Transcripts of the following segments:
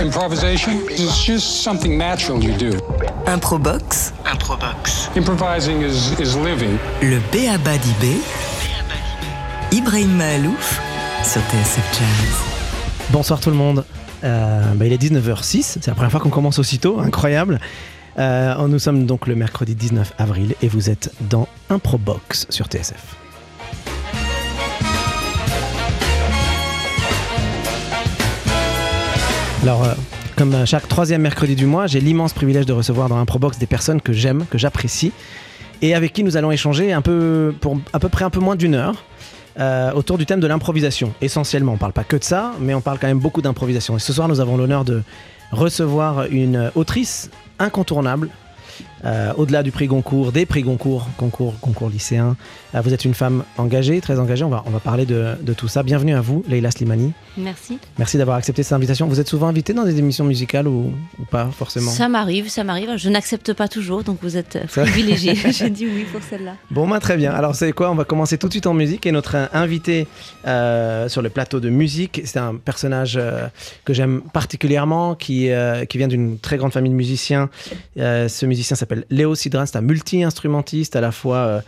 Improvisation is just something natural you do. Improbox. Improbox. Improvising is, is living. Le d'Ibé. Ibrahim Mahalouf sur TSF Jazz. Bonsoir tout le monde. Euh, bah, il est 19h06, c'est la première fois qu'on commence aussitôt, incroyable. Euh, nous sommes donc le mercredi 19 avril et vous êtes dans Improbox sur TSF. Alors, euh, comme chaque troisième mercredi du mois, j'ai l'immense privilège de recevoir dans Improbox des personnes que j'aime, que j'apprécie, et avec qui nous allons échanger un peu, pour à peu près un peu moins d'une heure. euh, autour du thème de l'improvisation, essentiellement. On parle pas que de ça, mais on parle quand même beaucoup d'improvisation. Et ce soir, nous avons l'honneur de recevoir une autrice incontournable, euh, au-delà du prix Goncourt, des prix Goncourt, concours, concours lycéen. Euh, vous êtes une femme engagée, très engagée. On va, on va parler de, de tout ça. Bienvenue à vous, Leila Slimani. Merci. Merci d'avoir accepté cette invitation. Vous êtes souvent invitée dans des émissions musicales ou, ou pas forcément? Ça m'arrive, ça m'arrive. Je n'accepte pas toujours, donc vous êtes Ça- privilégié. J'ai dit oui pour celle-là. Bon, bah, très bien. Alors, c'est quoi? On va commencer tout de suite en musique. Et notre euh, invité euh, sur le plateau de musique, c'est un personnage euh, que j'aime particulièrement, qui, euh, qui vient d'une très grande famille de musiciens. Euh, ce musicien s'appelle Léo Sidran. C'est un multi-instrumentiste, à la fois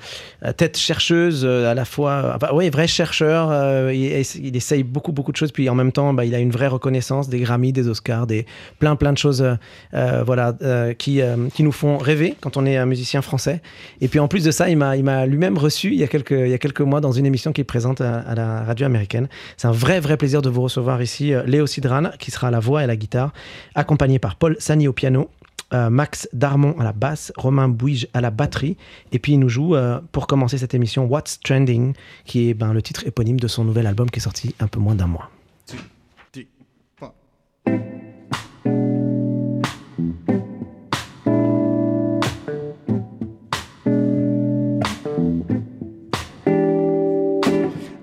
euh, tête chercheuse, euh, à la fois. oui, vrai chercheur. il, essaye beaucoup, beaucoup de choses. Puis en même temps, bah, il a une vraie reconnaissance des Grammy, des Oscars, des plein, plein de choses voilà, qui, qui nous font rêver quand on est un musicien français. Et puis en plus de ça, il m'a, lui-même reçu il y, a quelques, il y a quelques mois dans une émission qu'il présente à, à la radio américaine. C'est un vrai, vrai plaisir de vous recevoir ici. Léo Sidran, qui sera à la voix et à la guitare, accompagné par Paul Sani au piano. Euh, Max Darmon à la basse, Romain Bouige à la batterie, et puis il nous joue euh, pour commencer cette émission What's Trending, qui est ben, le titre éponyme de son nouvel album qui est sorti un peu moins d'un mois.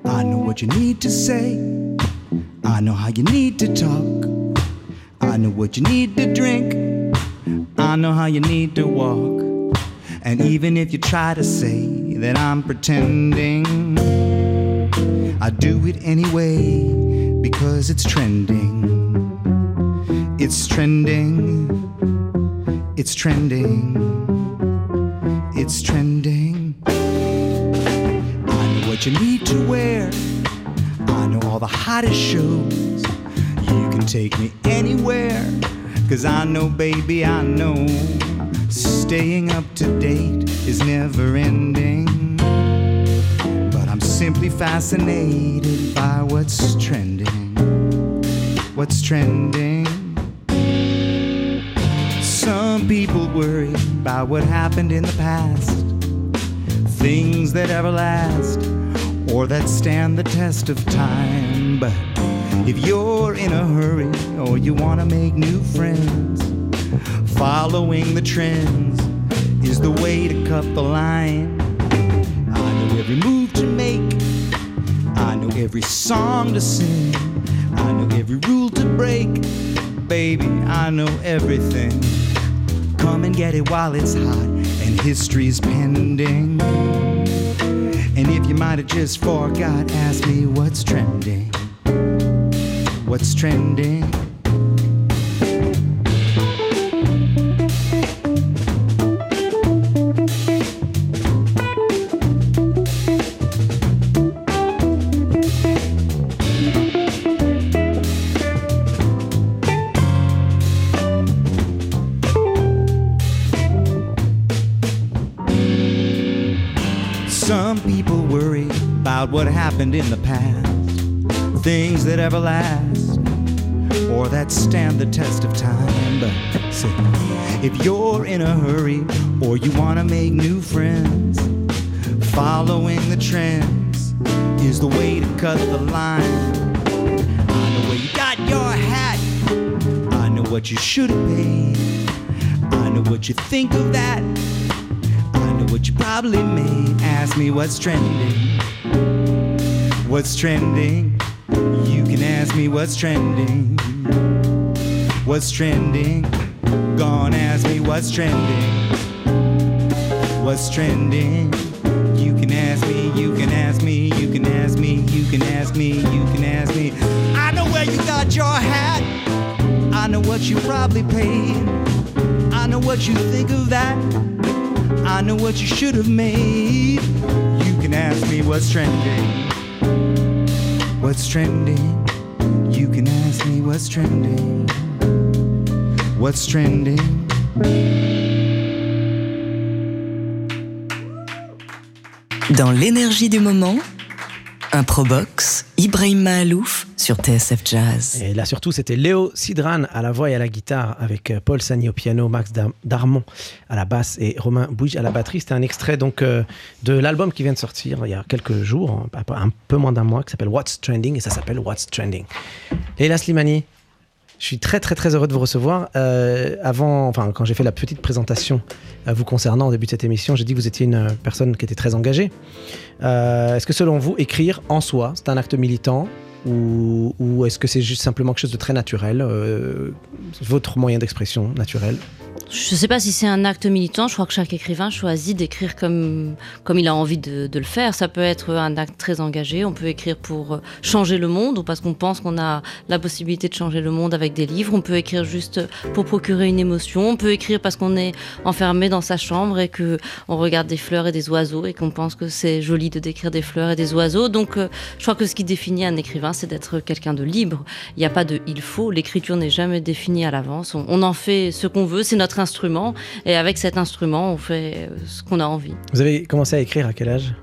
I know what you need to say. I know how you need to talk. I know how you need to walk. And even if you try to say that I'm pretending, I do it anyway because it's trending. It's trending. It's trending. It's trending. I know what you need to wear. I know all the hottest shows. You can take me anywhere. Cause I know, baby, I know. Staying up to date is never ending. But I'm simply fascinated by what's trending. What's trending? Some people worry about what happened in the past things that ever last or that stand the test of time. But if you're in a hurry or you want to make new friends, following the trends is the way to cut the line. I know every move to make, I know every song to sing, I know every rule to break. Baby, I know everything. Come and get it while it's hot and history's pending. And if you might have just forgot, ask me what's trending. What's trending? Some people worry about what happened in the past, things that ever last, or that stand the test of time. But say, if you're in a hurry or you want to make new friends, following the trends is the way to cut the line. I know where you got your hat, I know what you should have paid, I know what you think of that. I know what you probably made. Ask me what's trending. What's trending? You can ask me what's trending. What's trending? Gone ask me what's trending. What's trending? You can ask me, you can ask me, you can ask me, you can ask me, you can ask me. I know where you got your hat. I know what you probably paid. I know what you think of that. I know what you should have made. You can ask me what's trending. What's trending? You can ask me what's trending. What's trending? Dans l'énergie du moment, un Probox, Ibrahim Mahalouf sur TSF Jazz. Et là surtout, c'était Léo Sidran à la voix et à la guitare avec euh, Paul Sani au piano, Max Dar- Darmon à la basse et Romain Bouige à la batterie. C'était un extrait donc euh, de l'album qui vient de sortir il y a quelques jours, un peu- un peu moins d'un mois, qui s'appelle What's Trending et ça s'appelle What's Trending. Leila Slimani, je suis très très très heureux de vous recevoir. Euh, avant, enfin quand j'ai fait la petite présentation euh, vous concernant au début de cette émission, j'ai dit que vous étiez une euh, personne qui était très engagée. Euh, est-ce que selon vous, écrire en soi, c'est un acte militant ou, est-ce que c'est juste simplement quelque chose de très naturel, votre moyen d'expression naturel? Je ne sais pas si c'est un acte militant. Je crois que chaque écrivain choisit d'écrire comme, comme il a envie de, le faire. Ça peut être un acte très engagé. On peut écrire pour euh, changer le monde ou parce qu'on pense qu'on a la possibilité de changer le monde avec des livres. On peut écrire juste pour procurer une émotion. On peut écrire parce qu'on est enfermé dans sa chambre et que on regarde des fleurs et des oiseaux et qu'on pense que c'est joli de décrire des fleurs et des oiseaux. Donc, euh, je crois que ce qui définit un écrivain, c'est d'être quelqu'un de libre. Il n'y a pas de il faut. L'écriture n'est jamais définie à l'avance. On en fait ce qu'on veut. C'est notre instrument. Et avec cet instrument, on fait ce qu'on a envie. Vous avez commencé à écrire à quel âge?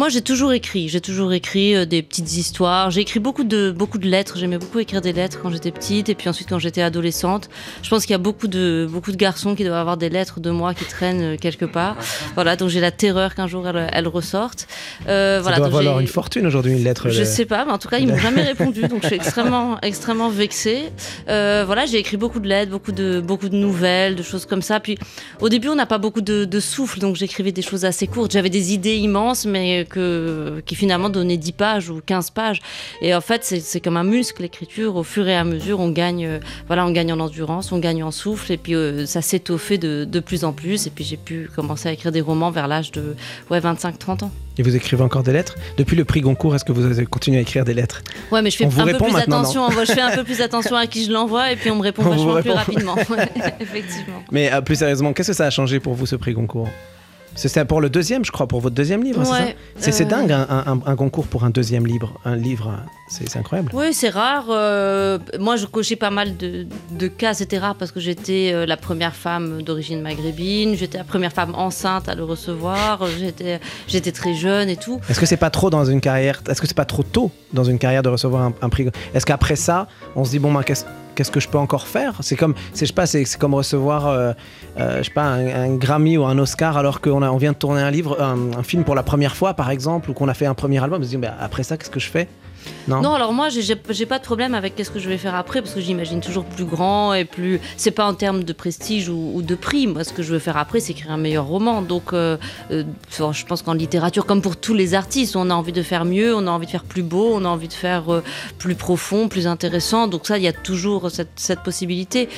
Moi, j'ai toujours écrit. J'ai toujours écrit euh, des petites histoires. J'ai écrit beaucoup de, beaucoup de lettres. J'aimais beaucoup écrire des lettres quand j'étais petite et puis ensuite quand j'étais adolescente. Je pense qu'il y a beaucoup de, beaucoup de garçons qui doivent avoir des lettres de moi qui traînent euh, quelque part. Voilà, donc j'ai la terreur qu'un jour elles, elles ressortent. Euh, Ça voilà, doit donc valoir une fortune aujourd'hui, une lettre. je de- sais pas, mais en tout cas, ils m'ont jamais répondu, donc je suis extrêmement, extrêmement vexée. Euh, voilà, j'ai écrit beaucoup de lettres, beaucoup de, beaucoup de nouvelles, de choses comme ça. Puis, au début, on n'a pas beaucoup de, de souffle, donc j'écrivais des choses assez courtes. J'avais des idées immenses, mais que, qui finalement donnaient 10 pages ou 15 pages. Et en fait, c'est comme un muscle, l'écriture. Au fur et à mesure, on gagne, euh, voilà, on gagne en endurance, on gagne en souffle, et puis euh, ça s'étoffait de, de plus en plus. Et puis, j'ai pu commencer à écrire des romans vers l'âge de ouais, 25-30 ans. Et vous écrivez encore des lettres? Depuis le prix Goncourt, est-ce que vous avez continué à écrire des lettres? Ouais, mais je fais On un peu plus attention. Moi, je fais un peu plus attention à qui je l'envoie et puis on me répond On vachement plus rapidement. Effectivement. Mais euh, plus sérieusement, qu'est-ce que ça a changé pour vous ce prix Goncourt? C'était pour le deuxième, je crois, pour votre deuxième livre, c'est ça C'est euh, dingue un, un- un concours pour un deuxième livre, un livre, c'est incroyable. Oui, c'est rare. euh, moi, je cochais pas mal de, de cas. C'était rare parce que j'étais euh, la première femme d'origine maghrébine. J'étais la première femme enceinte à le recevoir. J'étais, j'étais très jeune et tout. Est-ce que c'est pas trop dans une carrière Est-ce que c'est pas trop tôt dans une carrière de recevoir un, un prix? Est-ce qu'après ça, on se dit bon, ben, qu'est-ce qu'est-ce que je peux encore faire? C'est comme, je pas, c'est, comme recevoir, euh, euh, je sais pas, un, Grammy ou un Oscar alors qu'on on vient de tourner un livre, un, film pour la première fois, par exemple, ou qu'on a fait un premier album. On se dit, après ça, qu'est-ce que je fais? Non. Alors moi, j'ai- pas de problème avec qu'est-ce que je vais faire après, parce que j'imagine toujours plus grand et plus. C'est pas en termes de prestige ou, de prix. Moi, ce que je veux faire après, c'est écrire un meilleur roman. Donc, euh, euh, je pense qu'en littérature, comme pour tous les artistes, on a envie de faire mieux, on a envie de faire plus beau, on a envie de faire euh, plus profond, plus intéressant. Donc ça, il y a toujours cette, possibilité.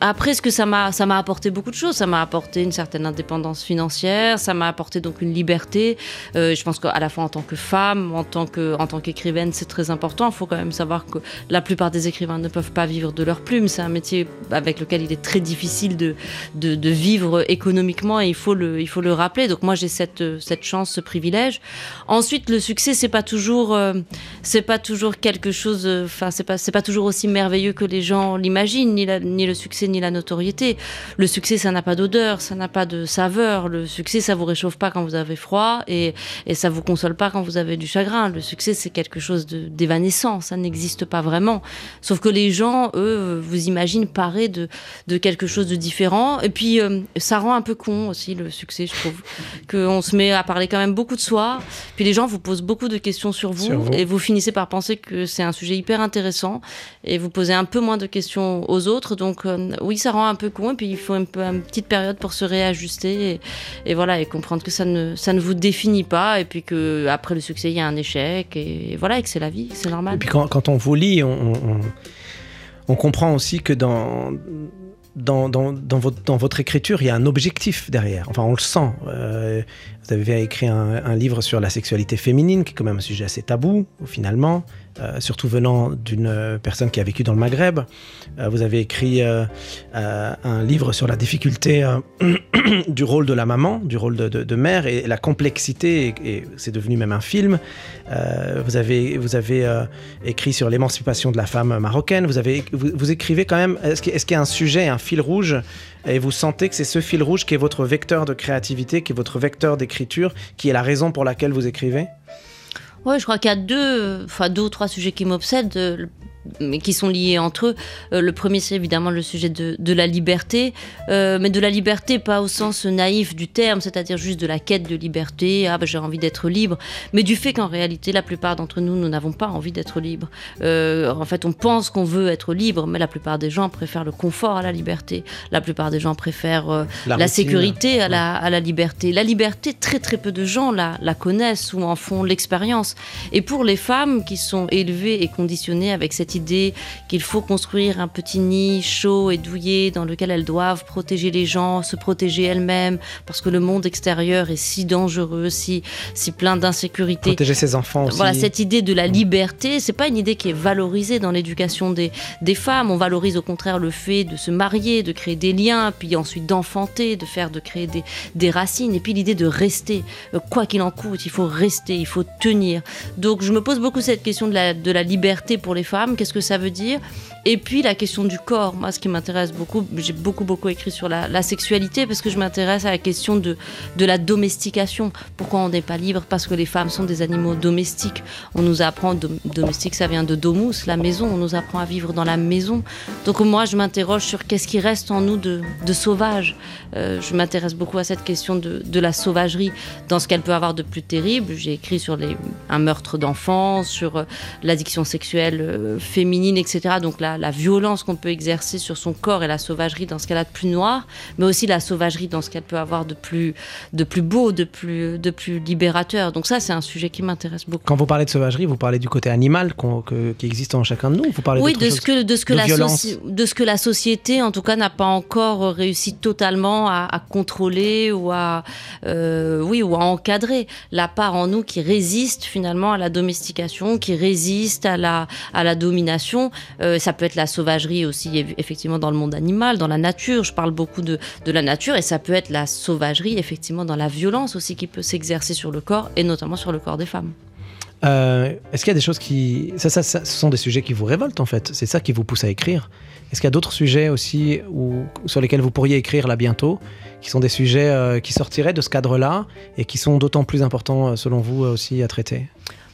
Après, ce que ça m'a, apporté beaucoup de choses. Ça m'a apporté une certaine indépendance financière. Ça m'a apporté donc une liberté. Je pense qu'à la fois en tant que femme, en tant que, en tant qu'écrivaine, c'est très important. Il faut quand même savoir que la plupart des écrivains ne peuvent pas vivre de leur plume. C'est un métier avec lequel il est très difficile de, vivre économiquement et il faut le, il faut le rappeler. Donc moi, j'ai cette, cette chance, ce privilège. Ensuite, le succès, c'est pas toujours, euh, c'est pas toujours quelque chose. Enfin, c'est pas, c'est pas toujours aussi merveilleux que les gens l'imaginent, ni, la- ni le succès ni la notoriété. Le succès, ça n'a pas d'odeur, ça n'a pas de saveur. Le succès, ça vous réchauffe pas quand vous avez froid et, et ça vous console pas quand vous avez du chagrin. Le succès, c'est quelque chose de- d'évanescent, ça n'existe pas vraiment. Sauf que les gens, eux, vous imaginent parés de, de quelque chose de différent. Et puis, euh, ça rend un peu con aussi le succès, je trouve. Qu'on se met à parler quand même beaucoup de soi. Puis les gens vous posent beaucoup de questions sur vous, Sur vous. et vous finissez par penser que c'est un sujet hyper intéressant et vous posez un peu moins de questions aux autres. Donc euh, oui, ça rend un peu con et puis il faut un peu une petite période pour se réajuster et, et voilà et comprendre que ça ne ça ne vous définit pas et puis que après le succès il y a un échec et, voilà et que c'est la vie, c'est normal. Et puis quand, on vous lit, on, comprend aussi que dans votre écriture, il y a un objectif derrière. Enfin, on le sent. Euh, vous avez écrit un, un livre sur la sexualité féminine, qui est quand même un sujet assez tabou, finalement. Euh, surtout venant d'une personne qui a vécu dans le Maghreb. Euh, vous avez écrit euh, un livre sur la difficulté du rôle de la maman, du rôle de, mère et la complexité, et, c'est devenu même un film. Vous avez, vous avez écrit sur l'émancipation de la femme marocaine. Vous, avez, vous, écrivez quand même, est-ce qu'il y a un sujet, un fil rouge? Et vous sentez que c'est ce fil rouge qui est votre vecteur de créativité, qui est votre vecteur d'écriture, qui est la raison pour laquelle vous écrivez? Ouais, je crois qu'il y a deux, enfin deux ou trois sujets qui m'obsèdent, euh, mais qui sont liés entre eux. Euh, le premier, c'est évidemment le sujet de, de la liberté, euh, mais de la liberté pas au sens naïf du terme, c'est-à-dire juste de la quête de liberté. Ah, ben, j'ai envie d'être libre, mais du fait qu'en réalité, la plupart d'entre nous, nous n'avons pas envie d'être libres. Euh, en fait, on pense qu'on veut être libre, mais la plupart des gens préfèrent le confort à la liberté. La plupart des gens préfèrent la, sécurité à la, à la liberté. La liberté, très très peu de gens la, la connaissent ou en font l'expérience. Et pour les femmes qui sont élevées et conditionnées avec cette idée qu'il faut construire un petit nid chaud et douillet dans lequel elles doivent protéger les gens, se protéger elles-mêmes, parce que le monde extérieur est si dangereux, si, si plein d'insécurité. Protéger ses enfants aussi. Voilà, cette idée de la liberté, c'est pas une idée qui est valorisée dans l'éducation des, des femmes. On valorise au contraire le fait de se marier, de créer des liens, puis ensuite d'enfanter, de faire, de créer des, des racines, et puis l'idée de rester, Euh, quoi qu'il en coûte, il faut rester, il faut tenir. Donc je me pose beaucoup cette question de la, de la liberté pour les femmes, qu'est-ce que ça veut dire Et puis la question du corps, moi ce qui m'intéresse beaucoup, j'ai beaucoup beaucoup écrit sur la, sexualité parce que je m'intéresse à la question de, de la domestication. Pourquoi on n'est pas libre? Parce que les femmes sont des animaux domestiques. On nous apprend, dom- domestique ça vient de domus, la maison, on nous apprend à vivre dans la maison. Donc moi je m'interroge sur qu'est-ce qui reste en nous de, de sauvage. Euh, je m'intéresse beaucoup à cette question de, de la sauvagerie dans ce qu'elle peut avoir de plus terrible. J'ai écrit sur les, un meurtre d'enfants, sur euh, l'addiction sexuelle euh, féminine, etc. Donc la, la violence qu'on peut exercer sur son corps et la sauvagerie dans ce qu'elle a de plus noir, mais aussi la sauvagerie dans ce qu'elle peut avoir de plus, de plus beau, de plus, de plus libérateur. Donc ça, c'est un sujet qui m'intéresse beaucoup. Quand vous parlez de sauvagerie, vous parlez du côté animal que- qui existe en chacun de nous. Vous parlez Oui, de ce que de ce que de la de ce que la société, en tout cas, n'a pas encore réussi totalement à, à contrôler ou à euh, oui ou à encadrer la part en nous qui résiste finalement à la domestication, qui résiste à la à la domination. Euh, ça peut être la sauvagerie aussi eff- effectivement dans le monde animal, dans la nature. Je parle beaucoup de de la nature et ça peut être la sauvagerie effectivement dans la violence aussi qui peut s'exercer sur le corps et notamment sur le corps des femmes. Euh, Est-ce qu'il y a des choses qui... Ça, ça, ce sont des sujets qui vous révoltent en fait? C'est ça qui vous pousse à écrire? Est-ce qu'il y a d'autres sujets aussi où, sur lesquels vous pourriez écrire là bientôt, qui sont des sujets euh, qui sortiraient de ce cadre-là et qui sont d'autant plus importants selon vous aussi à traiter?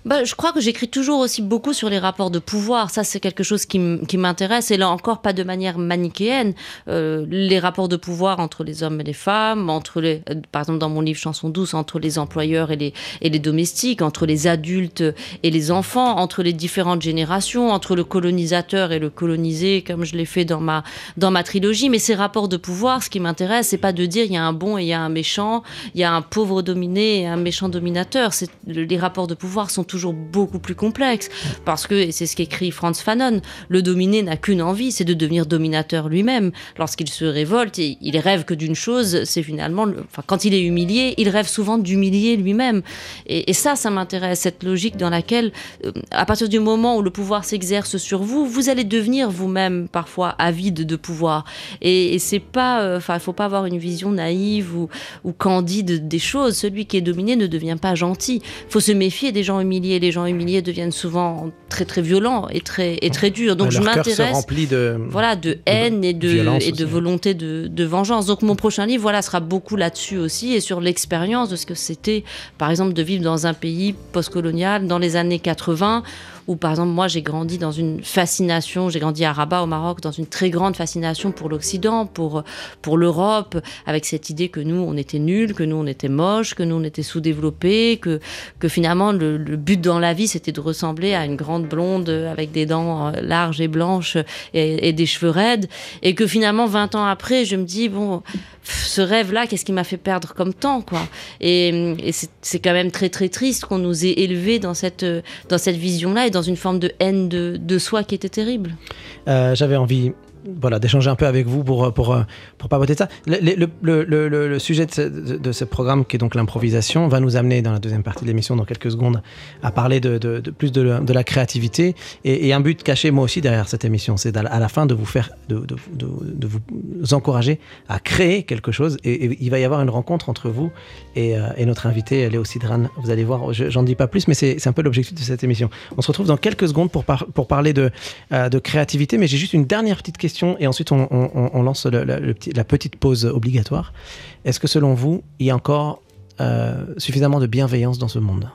Bah, je crois que j'écris toujours aussi beaucoup sur les rapports de pouvoir. Ça, c'est quelque chose qui m'intéresse. Et là encore, pas de manière manichéenne. Euh, les rapports de pouvoir entre les hommes et les femmes, entre les, euh, par exemple, dans mon livre Chanson douce, entre les employeurs et les, et les domestiques, entre les adultes et les enfants, entre les différentes générations, entre le colonisateur et le colonisé, comme je l'ai fait dans ma, dans ma trilogie. Mais ces rapports de pouvoir, ce qui m'intéresse, c'est pas de dire il y a un bon et il y a un méchant, il y a un pauvre dominé et un méchant dominateur. Les rapports de pouvoir sont toujours beaucoup plus complexes. Parce que, et c'est ce qu'écrit Franz Fanon, le dominé n'a qu'une envie, c'est de devenir dominateur lui-même. Lorsqu'il se révolte, il rêve que d'une chose, c'est finalement, quand il est humilié, il rêve souvent d'humilier lui-même. Et, ça, ça m'intéresse, cette logique dans laquelle, euh, à partir du moment où le pouvoir s'exerce sur vous, vous allez devenir vous-même parfois avide de pouvoir. Et, et c'est pas, euh, enfin, il faut pas avoir une vision naïve ou, ou candide des choses. Celui qui est dominé ne devient pas gentil. Il faut se méfier des gens humiliés. Les gens humiliés deviennent souvent très très violents et très et très durs. Donc Ouais, je m'intéresse de... voilà, de haine et de, et de aussi. volonté de, de vengeance. Donc mon prochain livre, voilà, sera beaucoup là-dessus aussi et sur l'expérience de ce que c'était, par exemple, de vivre dans un pays postcolonial dans les années 80 où par exemple moi j'ai grandi dans une fascination, j'ai grandi à Rabat au Maroc dans une très grande fascination pour l'Occident, pour pour l'Europe, avec cette idée que nous on était nuls, que nous on était moches, que nous on était sous-développés, que que finalement le, but dans la vie c'était de ressembler à une grande blonde avec des dents euh, larges et blanches et, des cheveux raides, et que finalement 20 ans après je me dis bon ce rêve-là, qu'est-ce qui m'a fait perdre comme temps, quoi? Et, c'est quand même très très triste qu'on nous ait élevés dans cette dans cette vision-là et une forme de haine de, de soi qui était terrible. Euh, J'avais envie voilà, d'échanger un peu avec vous pour, pour, pour papoter de ça. Le, le, sujet de ce, de ce, programme, qui est donc l'improvisation, va nous amener dans la deuxième partie de l'émission, dans quelques secondes, à parler de, de, plus de, de, la créativité. Et, un but caché, moi aussi, derrière cette émission, c'est à la fin de vous faire, de, vous encourager à créer quelque chose. Et, il va y avoir une rencontre entre vous et, et notre invité, Léo Sidran. Vous allez voir, j'en dis pas plus, mais c'est un peu l'objectif de cette émission. On se retrouve dans quelques secondes pour, pour parler de, de créativité, mais j'ai juste une dernière petite question et ensuite on, lance la petite pause obligatoire. Est-ce que selon vous, il y a encore euh, suffisamment de bienveillance dans ce monde?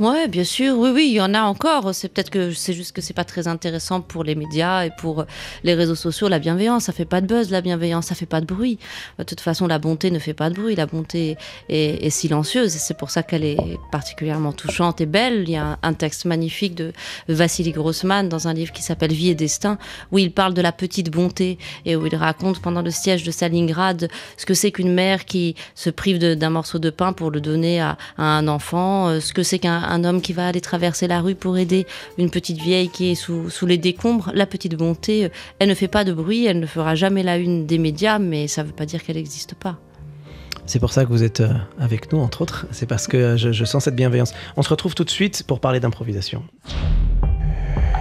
Ouais, bien sûr, oui, oui, il y en a encore. C'est peut-être que c'est juste que c'est pas très intéressant pour les médias et pour les réseaux sociaux. La bienveillance, ça fait pas de buzz. La bienveillance, ça fait pas de bruit. De toute façon, la bonté ne fait pas de bruit. La bonté est, silencieuse c'est pour ça qu'elle est particulièrement touchante et belle. Il y a un, texte magnifique de Vassili Grossman dans un livre qui s'appelle Vie et destin où il parle de la petite bonté et où il raconte pendant le siège de Stalingrad ce que c'est qu'une mère qui se prive d'un morceau de pain pour le donner à, à un enfant, ce que c'est qu'un un homme qui va aller traverser la rue pour aider une petite vieille qui est sous, sous les décombres. La petite bonté, elle ne fait pas de bruit, elle ne fera jamais la une des médias, mais ça ne veut pas dire qu'elle n'existe pas. C'est pour ça que vous êtes avec nous, entre autres. C'est parce que je, je, sens cette bienveillance. On se retrouve tout de suite pour parler d'improvisation.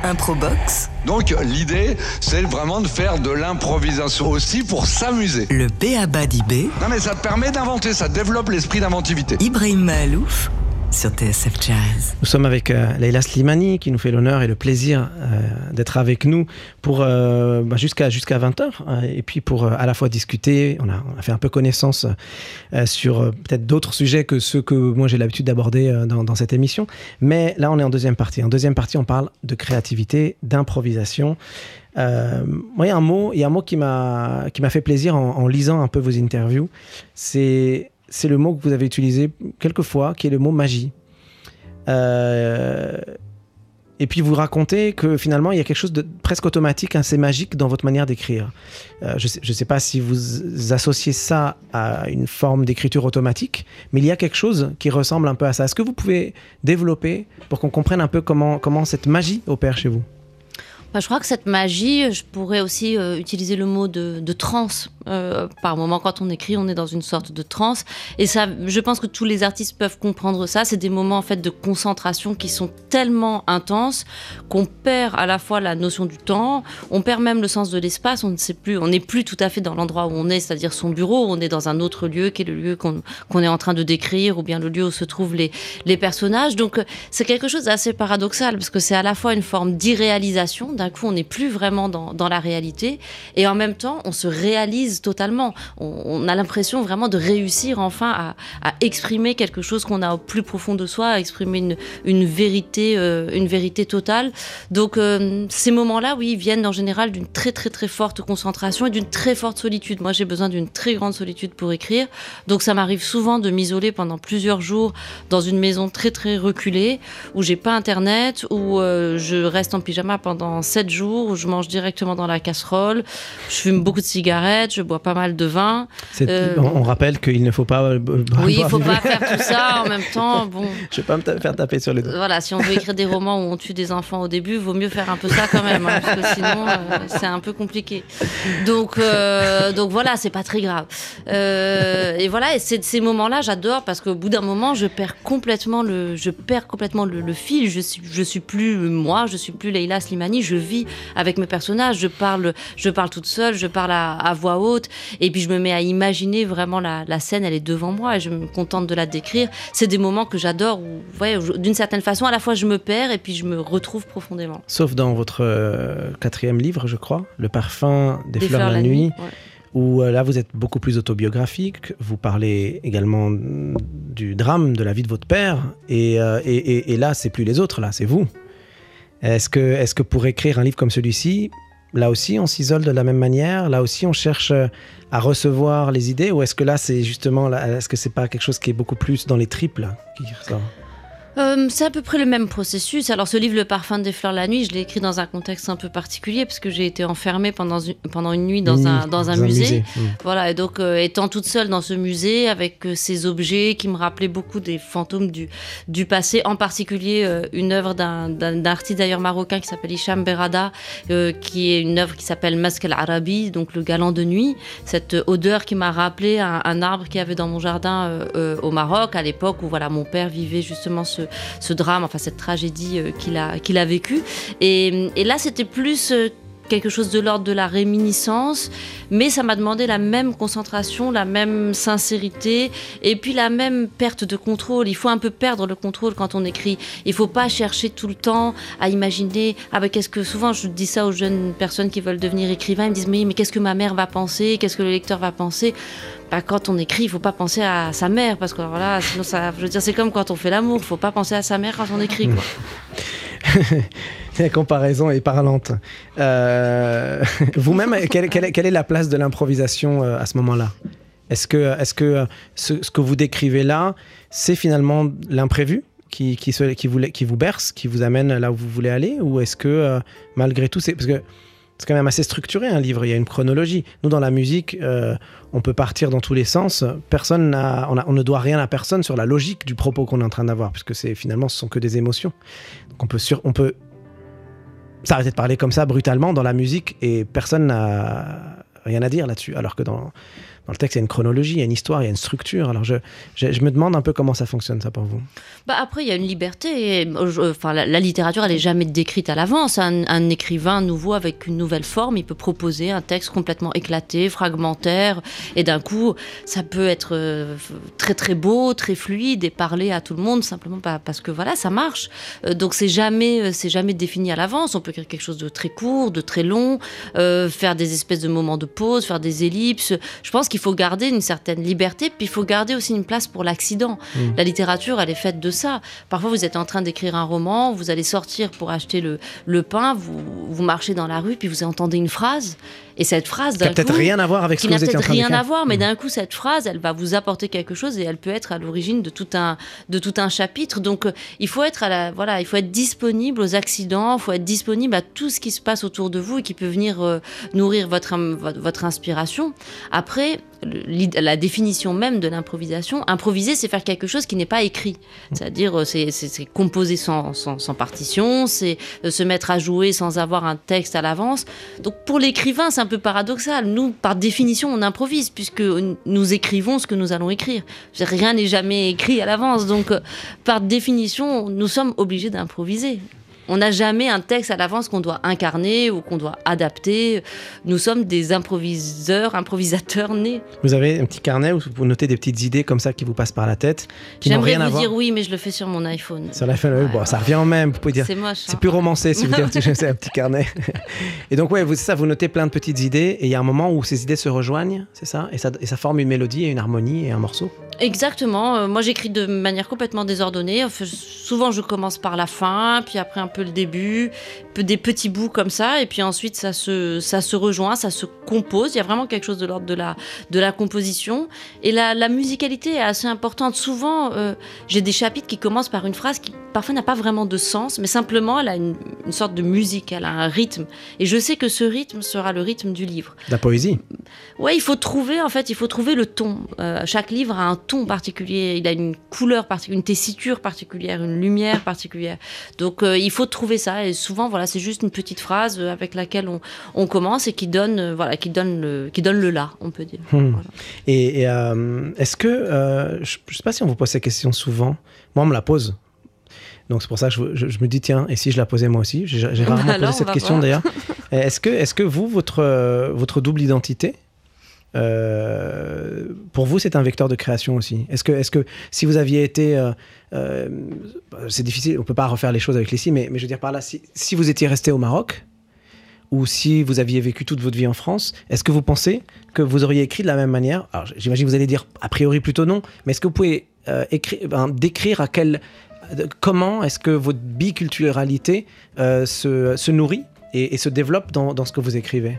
Improbox. Donc l'idée, c'est vraiment de faire de l'improvisation aussi pour s'amuser. Le B.A.B.A. d'IB. Non mais ça te permet d'inventer, ça développe l'esprit d'inventivité. Ibrahim Malouf sur TSF Jazz. Nous sommes avec euh, Leila Slimani qui nous fait l'honneur et le plaisir euh, d'être avec nous pour euh, bah, jusqu'à jusqu'à 20h et puis pour à la fois discuter, on a, fait un peu connaissance sur peut-être d'autres sujets que ceux que moi j'ai l'habitude d'aborder dans, cette émission, mais là on est en deuxième partie. En deuxième partie, on parle de créativité, d'improvisation. Euh, moi, il y a un mot, il y a un mot qui m'a qui m'a fait plaisir en, en lisant un peu vos interviews. C'est c'est le mot que vous avez utilisé quelques fois, qui est le mot magie. Euh, et puis vous racontez que finalement il y a quelque chose de presque automatique, assez magique dans votre manière d'écrire. Euh, je ne sais, pas si vous associez ça à une forme d'écriture automatique, mais il y a quelque chose qui ressemble un peu à ça. Est-ce que vous pouvez développer pour qu'on comprenne un peu comment cette magie opère chez vous? Je crois que cette magie, je pourrais aussi euh, utiliser le mot de, de transe. Euh, par moment, quand on écrit, on est dans une sorte de transe. Et ça, je pense que tous les artistes peuvent comprendre ça. C'est des moments en fait de concentration qui sont tellement intenses qu'on perd à la fois la notion du temps, on perd même le sens de l'espace. On ne sait plus, on n'est plus tout à fait dans l'endroit où on est, c'est-à-dire son bureau. On est dans un autre lieu qui est le lieu qu'on qu est en train de décrire, ou bien le lieu où se trouvent les, les personnages. Donc, c'est quelque chose d'assez paradoxal parce que c'est à la fois une forme d'irréalisation d'un coup on n'est plus vraiment dans, la réalité et en même temps on se réalise totalement. On, a l'impression vraiment de réussir enfin à, exprimer quelque chose qu'on a au plus profond de soi, à exprimer une, une vérité, euh, une vérité totale. Donc euh, ces moments-là, oui, viennent en général d'une très très très forte concentration et d'une très forte solitude. Moi j'ai besoin d'une très grande solitude pour écrire. Donc ça m'arrive souvent de m'isoler pendant plusieurs jours dans une maison très très reculée où j'ai pas internet, où euh, je reste en pyjama pendant 7 jours où je mange directement dans la casserole. Je fume beaucoup de cigarettes, je bois pas mal de vin. Euh, on rappelle qu'il ne faut pas. Euh, oui, il ne faut pas faire tout ça en même temps. Bon. Je vais pas me faire taper sur les doigts. Voilà, si on veut écrire des romans où on tue des enfants au début, vaut mieux faire un peu ça quand même, hein, parce que sinon euh, c'est un peu compliqué. Donc, euh, donc voilà, c'est pas très grave. Et voilà, et ces moments-là, j'adore parce qu'au bout d'un moment, je perds complètement le, je perds complètement le, le, fil. Je suis, je suis plus moi, je suis plus Leila Slimani. Je vis avec mes personnages. Je parle, je parle toute seule, je parle à, à voix haute, et puis je me mets à imaginer vraiment la, la, scène. Elle est devant moi et je me contente de la décrire. C'est des moments que j'adore. Où, ouais, d'une certaine façon, à la fois je me perds et puis je me retrouve profondément. Sauf dans votre euh, quatrième livre, je crois, Le parfum des, des fleurs, fleurs, la, la nuit. nuit ouais où là vous êtes beaucoup plus autobiographique, vous parlez également du drame de la vie de votre père, et, euh, et, et, et là c'est plus les autres, là c'est vous. Est-ce que, est que pour écrire un livre comme celui-ci, là aussi on s'isole de la même manière, là aussi on cherche à recevoir les idées, ou est-ce que là c'est justement, est-ce que c'est pas quelque chose qui est beaucoup plus dans les triples qui ressort? Euh, c'est à peu près le même processus. Alors ce livre, Le parfum des fleurs la nuit, je l'ai écrit dans un contexte un peu particulier parce que j'ai été enfermée pendant une, pendant une nuit dans, Mmh, un, dans un musée. Mmh. Voilà, et donc euh, étant toute seule dans ce musée avec euh, ces objets qui me rappelaient beaucoup des fantômes du, du passé, en particulier une œuvre d'un d'un- d'un artiste d'ailleurs marocain qui s'appelle Hicham Berada, qui est une œuvre qui s'appelle Masque al-Arabi, donc le galant de nuit. Cette odeur qui m'a rappelé un, un arbre qu'il y avait dans mon jardin au Maroc à l'époque où voilà mon père vivait justement ce, ce drame, enfin cette tragédie euh, qu'il a, qu'il a vécue. Et, et là, c'était plus euh, quelque chose de l'ordre de la réminiscence, mais ça m'a demandé la même concentration, la même sincérité, et puis la même perte de contrôle. Il faut un peu perdre le contrôle quand on écrit. Il faut pas chercher tout le temps à imaginer. Ah ben, qu'est-ce que souvent je dis ça aux jeunes personnes qui veulent devenir écrivains, ils me disent mais, mais qu'est-ce que ma mère va penser, qu'est-ce que le lecteur va penser? Bah, quand on écrit, il faut pas penser à sa mère parce que alors là, sinon ça, je veux dire, c'est comme quand on fait l'amour, il faut pas penser à sa mère quand on écrit. La comparaison est parlante. Euh, Vous-même, quelle, est- la place de l'improvisation euh, à ce moment-là? Est-ce que, est -ce que euh, ce, que vous décrivez là, c'est finalement l'imprévu qui, vous, qui vous berce, qui vous amène là où vous voulez aller? Ou est-ce que, euh, malgré tout, c'est. Parce que c'est quand même assez structuré un livre, il y a une chronologie. Nous, dans la musique, euh, on peut partir dans tous les sens. Personne on ne doit rien à personne sur la logique du propos qu'on est en train d'avoir, puisque c'est finalement, ce sont que des émotions. Donc on peut, sur, on peut s'arrêter de parler comme ça brutalement dans la musique et personne n'a rien à dire là-dessus. Alors que dans, dans le texte, il y a une chronologie, il y a une histoire, il y a une structure. Alors je, je, me demande un peu comment ça fonctionne ça pour vous. Bah après, il y a une liberté. Enfin, la, littérature, elle est jamais décrite à l'avance. Un, écrivain nouveau avec une nouvelle forme, il peut proposer un texte complètement éclaté, fragmentaire, et d'un coup, ça peut être euh, très très beau, très fluide et parler à tout le monde simplement parce que voilà, ça marche. Euh, donc c'est jamais, euh, c'est jamais défini à l'avance. On peut écrire quelque chose de très court, de très long, faire des espèces de moments de pause, faire des ellipses. Je pense qu'il faut garder une certaine liberté, puis il faut garder aussi une place pour l'accident. La littérature, elle est faite de ça. Parfois, vous êtes en train d'écrire un roman, vous allez sortir pour acheter le, le pain, vous, vous marchez dans la rue, puis vous entendez une phrase, et cette phrase, d'un peut-être rien à voir avec ce qui que vous étiez en peut-être train rien d'écrire. à voir, mais Mm. d'un coup, cette phrase, elle va vous apporter quelque chose et elle peut être à l'origine de tout un, de tout un chapitre. Donc, euh, il faut être à la, voilà, il faut être disponible aux accidents, il faut être disponible à tout ce qui se passe autour de vous et qui peut venir euh, nourrir votre, votre inspiration. Après, la définition même de l'improvisation, improviser, c'est faire quelque chose qui n'est pas écrit. C'est-à-dire, euh, c'est composer sans, sans, partition, c'est euh, se mettre à jouer sans avoir un texte à l'avance. Donc, pour l'écrivain, c'est un peu paradoxal. Nous, par définition, on improvise puisque nous écrivons ce que nous allons écrire. Rien n'est jamais écrit à l'avance. Donc, euh, par définition, nous sommes obligés d'improviser. On n'a jamais un texte à l'avance qu'on doit incarner ou qu'on doit adapter. Nous sommes des improviseurs, improvisateurs nés. Vous avez un petit carnet où vous notez des petites idées comme ça qui vous passent par la tête, J'aimerais vous dire oui, mais je le fais sur mon iPhone. Sur fin, oui, bon, Ouais, ça revient au même. Vous pouvez dire. C'est moche. C'est hein. plus romancé si vous dites c'est un petit carnet. Et donc, ouais, vous, ça, vous notez plein de petites idées et il y a un moment où ces idées se rejoignent, c'est ça et, ça et ça forme une mélodie et une harmonie et un morceau. Exactement. Euh, moi, j'écris de manière complètement désordonnée. Enfin, souvent, je commence par la fin, puis après un peu le début, des petits bouts comme ça, et puis ensuite, ça se, ça se rejoint, ça se compose. Il y a vraiment quelque chose de l'ordre de la, de la composition. Et la, la musicalité est assez importante. Souvent, euh, j'ai des chapitres qui commencent par une phrase qui parfois n'a pas vraiment de sens, mais simplement, elle a une, une sorte de musique, elle a un rythme. Et je sais que ce rythme sera le rythme du livre. La poésie. Ouais, il faut trouver en fait, il faut trouver le ton. Euh, chaque livre a un ton particulier, il a une couleur particulière, une tessiture particulière, une lumière particulière. Donc euh, il faut trouver ça. Et souvent, voilà, c'est juste une petite phrase euh, avec laquelle on, on commence et qui donne, euh, voilà, qui donne le, qui donne le là, on peut dire. Hmm. Voilà. Et, et, euh, est-ce que, euh, je ne sais pas si on vous pose ces questions souvent, moi on me la pose. Donc c'est pour ça que je, je- je me dis, tiens, et si je la posais moi aussi? J'ai j'ai rarement Alors, posé cette question d'ailleurs. Est-ce que, est que vous, votre, votre double identité, euh, pour vous, c'est un vecteur de création aussi? Est-ce que, est que si vous aviez été... euh, euh, c'est difficile, on peut pas refaire les choses avec les si, mais, je veux dire par là, si, vous étiez resté au Maroc, ou si vous aviez vécu toute votre vie en France, est-ce que vous pensez que vous auriez écrit de la même manière? Alors j'imagine que vous allez dire a priori plutôt non, mais est-ce que vous pouvez euh, ben, décrire à quel, comment est-ce que votre biculturalité euh, se, nourrit et, se développe dans ce que vous écrivez?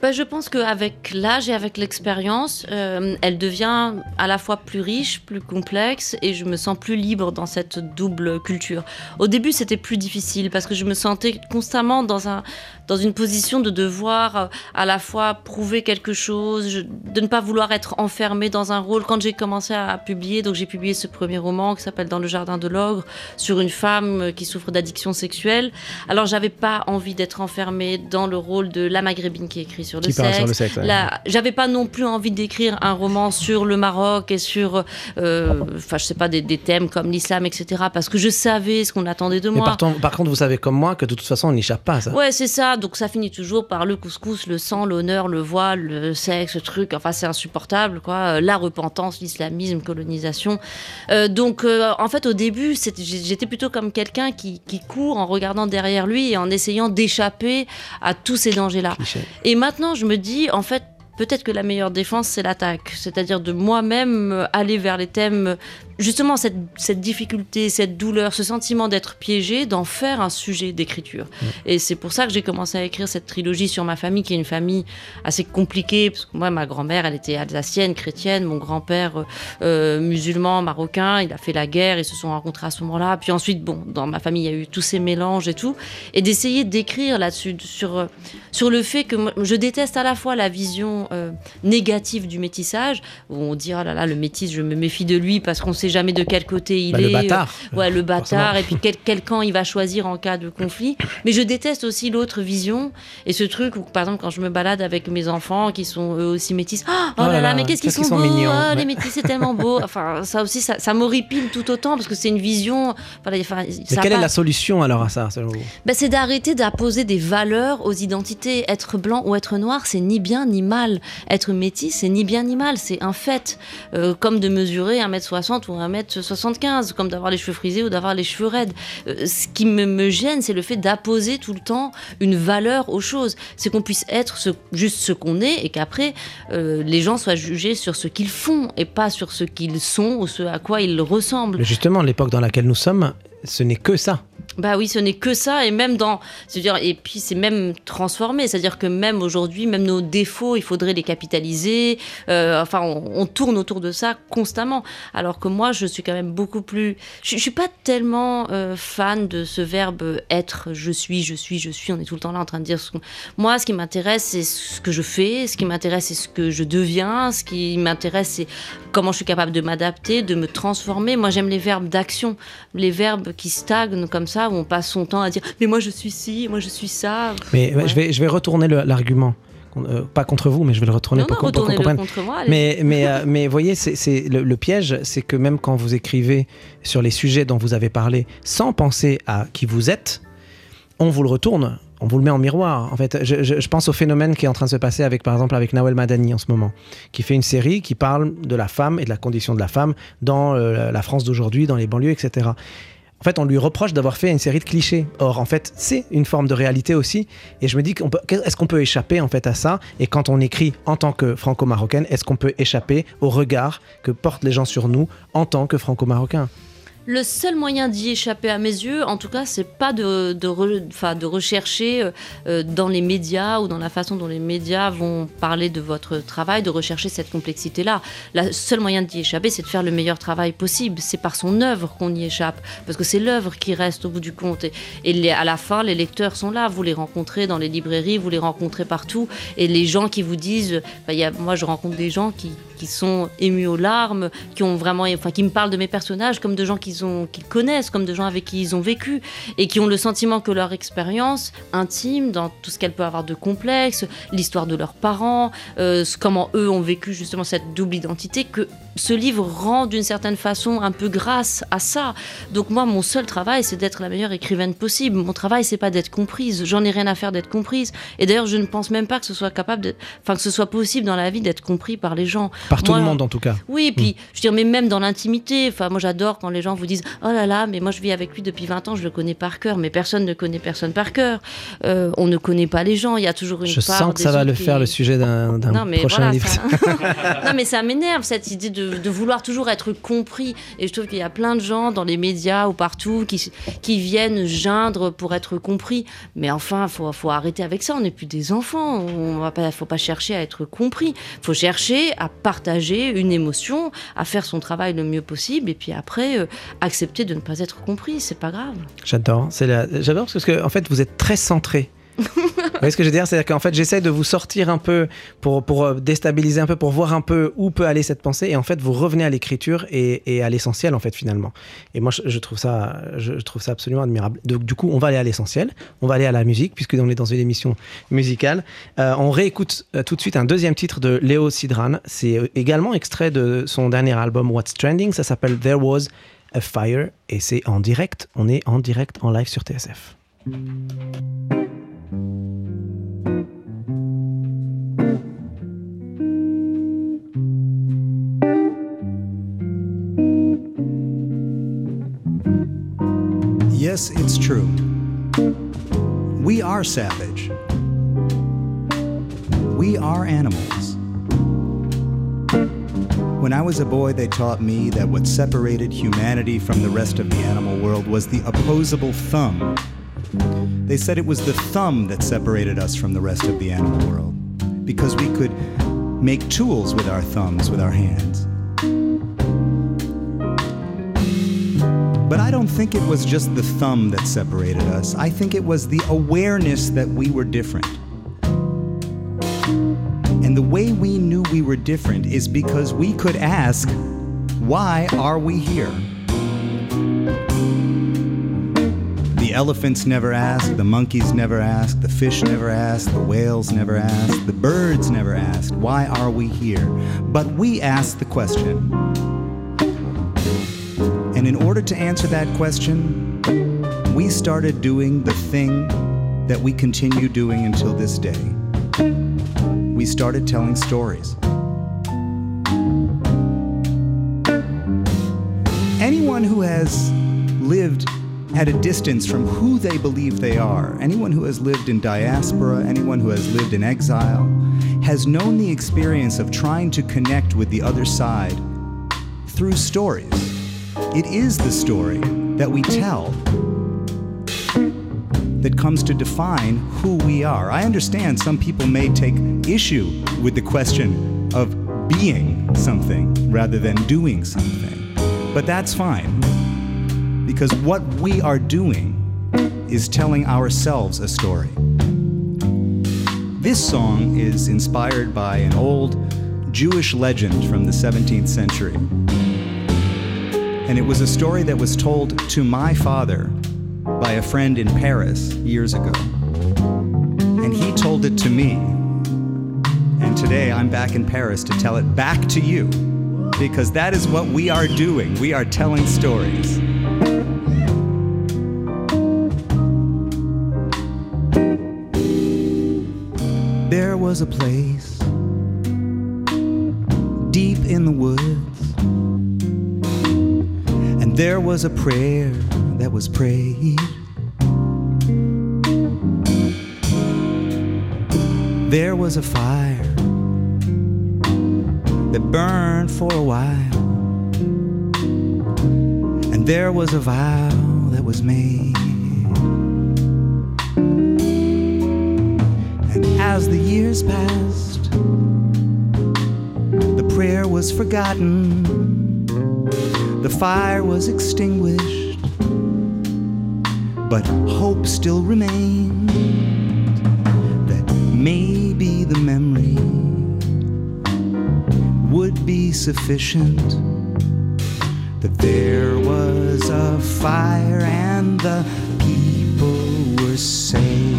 Bah, je pense qu'avec l'âge et avec l'expérience, euh, elle devient à la fois plus riche, plus complexe, et je me sens plus libre dans cette double culture. Au début, c'était plus difficile parce que je me sentais constamment dans, un, dans une position de devoir euh, à la fois prouver quelque chose, de ne pas vouloir être enfermée dans un rôle. Quand j'ai commencé à publier, donc j'ai publié ce premier roman qui s'appelle Dans le jardin de l'ogre, sur une femme euh, qui souffre d'addiction sexuelle. Alors, j'avais pas envie d'être enfermée dans le rôle de la maghrébine qui écrit sur le sexe. sexe. ouais. J'avais pas non plus envie d'écrire un roman sur le Maroc et sur, euh, enfin, je sais pas, des, des thèmes comme l'islam, etc. Parce que je savais ce qu'on attendait de moi. par, ton- par contre, vous savez comme moi que de toute façon, on n'échappe pas à ça. Ouais, c'est ça. Donc ça finit toujours par le couscous, le sang, l'honneur, le voile, le sexe, le truc. Enfin, c'est insupportable, quoi. Euh, La repentance, l'islamisme, colonisation. Euh, donc, euh, en fait, au début, j'étais plutôt comme quelqu'un qui, qui court en regardant derrière lui et en essayant d'échapper à tous ces dangers-là. Et maintenant, je me dis, en fait, peut-être que la meilleure défense, c'est l'attaque. C'est-à-dire de moi-même euh, aller vers les thèmes, justement, cette, cette difficulté, cette douleur, ce sentiment d'être piégé, d'en faire un sujet d'écriture. Et c'est pour ça que j'ai commencé à écrire cette trilogie sur ma famille, qui est une famille assez compliquée, parce que moi, ma grand-mère, elle était alsacienne, chrétienne, mon grand-père, euh, euh, musulman, marocain, il a fait la guerre, ils se sont rencontrés à ce moment-là. Puis ensuite, bon, dans ma famille, il y a eu tous ces mélanges et tout. Et d'essayer d'écrire là-dessus, sur, euh, sur le fait que moi, je déteste à la fois la vision euh, négative du métissage, où on dit, oh là là, le métis, je me méfie de lui parce qu'on sait jamais de quel côté il Bah, est. le bâtard. Ouais, le bâtard, Forcément. et puis quel, quel camp il va choisir en cas de conflit. Mais je déteste aussi l'autre vision et ce truc où, par exemple, quand je me balade avec mes enfants qui sont eux aussi métis, oh, oh là là, mais qu'est-ce qu'ils sont, beaux, mignons. oh, les métis, c'est tellement beau. Enfin, ça aussi, ça, ça m'horripile tout autant parce que c'est une vision. Enfin, ça quelle est la solution alors à ça, selon vous? Ben, c'est d'arrêter d'apposer des valeurs aux identités. Être blanc ou être noir, c'est ni bien ni mal. Être métis, c'est ni bien ni mal, c'est un fait. Euh, comme de mesurer 1m60 ou 1m75, comme d'avoir les cheveux frisés ou d'avoir les cheveux raides. Euh, ce qui me, gêne, c'est le fait d'apposer tout le temps une valeur aux choses. C'est qu'on puisse être juste ce qu'on est et qu'après, euh, les gens soient jugés sur ce qu'ils font et pas sur ce qu'ils sont ou ce à quoi ils ressemblent. Justement, l'époque dans laquelle nous sommes, ce n'est que ça. Bah oui, ce n'est que ça, et même dans, c'est-à-dire, et puis c'est même transformé, c'est-à-dire que même aujourd'hui, même nos défauts, il faudrait les capitaliser. euh, enfin, on, tourne autour de ça constamment. Alors que moi, je suis quand même beaucoup plus, je, je suis pas tellement euh, fan de ce verbe être, je suis, je suis, je suis. On est tout le temps là en train de dire. Moi, ce qui m'intéresse, c'est ce que je fais. Ce qui m'intéresse, c'est ce que je deviens. Ce qui m'intéresse, c'est comment je suis capable de m'adapter, de me transformer. Moi, j'aime les verbes d'action, les verbes qui stagnent comme ça, où on passe son temps à dire mais moi je suis ci, moi je suis ça. Mais Ouais. je, vais, je vais retourner l'argument. Euh, pas contre vous, mais je vais le retourner Non, pour, non, qu'on- pour qu'on comprenne. contre moi. Mais, mais, euh, mais voyez, c'est, c'est le, le piège, c'est que même quand vous écrivez sur les sujets dont vous avez parlé, sans penser à qui vous êtes, on vous le retourne, on vous le met en miroir. En fait, je, pense au phénomène qui est en train de se passer avec, par exemple, avec Nawel Madani en ce moment, qui fait une série qui parle de la femme et de la condition de la femme dans euh, la France d'aujourd'hui, dans les banlieues, etc. En fait, on lui reproche d'avoir fait une série de clichés. Or, en fait, c'est une forme de réalité aussi. Et je me dis, est-ce qu'on peut échapper en fait à ça? Et quand on écrit en tant que franco-marocaine, est-ce qu'on peut échapper au regard que portent les gens sur nous en tant que franco-marocains? Le seul moyen d'y échapper à mes yeux, en tout cas, c'est pas de, de, re- de rechercher euh, euh, dans les médias ou dans la façon dont les médias vont parler de votre travail, de rechercher cette complexité-là. Le seul moyen d'y échapper, c'est de faire le meilleur travail possible. C'est par son œuvre qu'on y échappe, parce que c'est l'œuvre qui reste au bout du compte. Et, à la fin, les lecteurs sont là. Vous les rencontrez dans les librairies, vous les rencontrez partout. Et les gens qui vous disent, bah, moi, je rencontre des gens qui, qui sont émus aux larmes, qui ont vraiment, enfin, qui me parlent de mes personnages comme de gens qu'ils connaissent, comme de gens avec qui ils ont vécu, et qui ont le sentiment que leur expérience intime, dans tout ce qu'elle peut avoir de complexe, l'histoire de leurs parents, euh, comment eux ont vécu justement cette double identité, que ce livre rend d'une certaine façon un peu grâce à ça. Donc moi, mon seul travail, c'est d'être la meilleure écrivaine possible. Mon travail, c'est pas d'être comprise. J'en ai rien à faire d'être comprise. Et d'ailleurs, je ne pense même pas que ce soit capable, de... enfin que ce soit possible dans la vie d'être compris par les gens. Par tout Moi, le monde en tout cas. oui, et puis je veux dire, mais même dans l'intimité, enfin moi j'adore quand les gens vous disent Oh là là, mais moi je vis avec lui depuis 20 ans, je le connais par cœur, mais personne ne connaît personne par cœur. Euh, on ne connaît pas les gens, il y a toujours une Je part sens que ça va le qui- faire le sujet d'un prochain voilà, livre. ça- non, mais ça m'énerve cette idée de, de vouloir toujours être compris. Et je trouve qu'il y a plein de gens dans les médias ou partout qui, qui viennent geindre pour être compris. Mais enfin, il faut, faut arrêter avec ça. On n'est plus des enfants. On va pas, faut pas chercher à être compris. Il faut chercher à partager une émotion, à faire son travail le mieux possible. Et puis après, euh, accepter de ne pas être compris. C'est pas grave. J'adore. C'est la... J'adore parce que en fait vous êtes très centré. vous voyez ce que je veux dire? C'est-à-dire qu'en fait j'essaie de vous sortir un peu pour, pour euh, déstabiliser un peu, pour voir un peu où peut aller cette pensée. Et en fait vous revenez à l'écriture et, et à l'essentiel en fait finalement. Et moi je, trouve ça, je trouve ça absolument admirable. Donc du coup on va aller à l'essentiel. On va aller à la musique puisque on est dans une émission musicale. Euh, on réécoute euh, tout de suite un deuxième titre de Léo Sidran. C'est également extrait de son dernier album What's Trending? Ça s'appelle There Was a Fire et c'est en direct. On est en direct en live sur TSF. Yes, it's true. We are savage. We are animals. When I was a boy, they taught me that what separated humanity from the rest of the animal world was the opposable thumb. They said it was the thumb that separated us from the rest of the animal world because we could make tools with our thumbs, with our hands. But I don't think it was just the thumb that separated us. I think it was the awareness that we were different. The way we knew we were different is because we could ask, why are we here? The elephants never asked, the monkeys never asked, the fish never asked, the whales never asked, the birds never asked, why are we here? But we asked the question. And in order to answer that question, we started doing the thing that we continue doing until this day. We started telling stories. Anyone who has lived at a distance from who they believe they are, anyone who has lived in diaspora, anyone who has lived in exile, has known the experience of trying to connect with the other side through stories. It is the story that we tell that comes to define who we are. I understand some people may take issue with the question of being something rather than doing something, but that's fine because what we are doing is telling ourselves a story. This song is inspired by an old Jewish legend from the 17th century. And it was a story that was told to my father by a friend in Paris years ago. And he told it to me. And today I'm back in Paris to tell it back to you. Because that is what we are doing. We are telling stories. There was a place deep in the woods, and there was a prayer that was prayed. There was a fire that burned for a while, and there was a vow that was made. And as the years passed, the prayer was forgotten, the fire was extinguished, but hope still remained that maybe the memory would be sufficient. That there was a fire and the people were saved.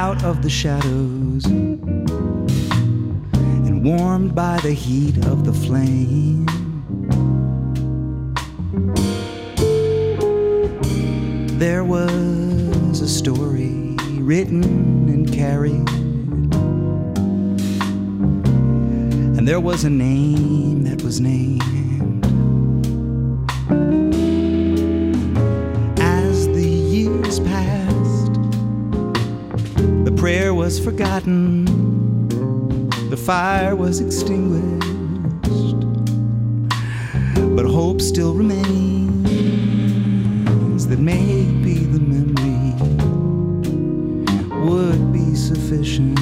out of the shadows and warmed by the heat of the flame. There was a story written and carried, and there was a name that was named. Forgotten, the fire was extinguished, but hope still remains that maybe the memory would be sufficient.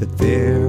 That there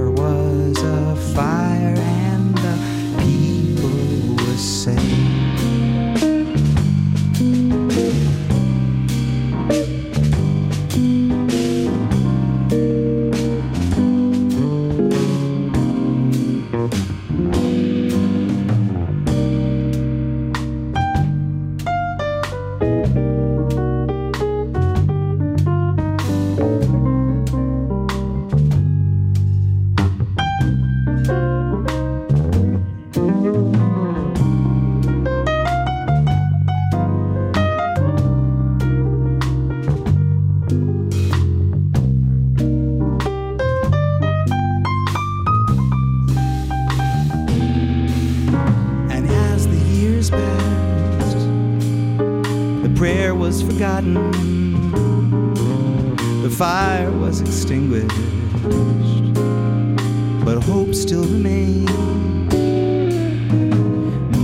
prayer was forgotten, the fire was extinguished, but hope still remained.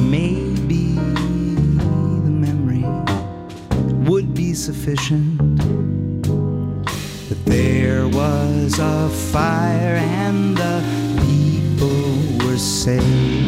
Maybe the memory would be sufficient. That there was a fire and the people were saved.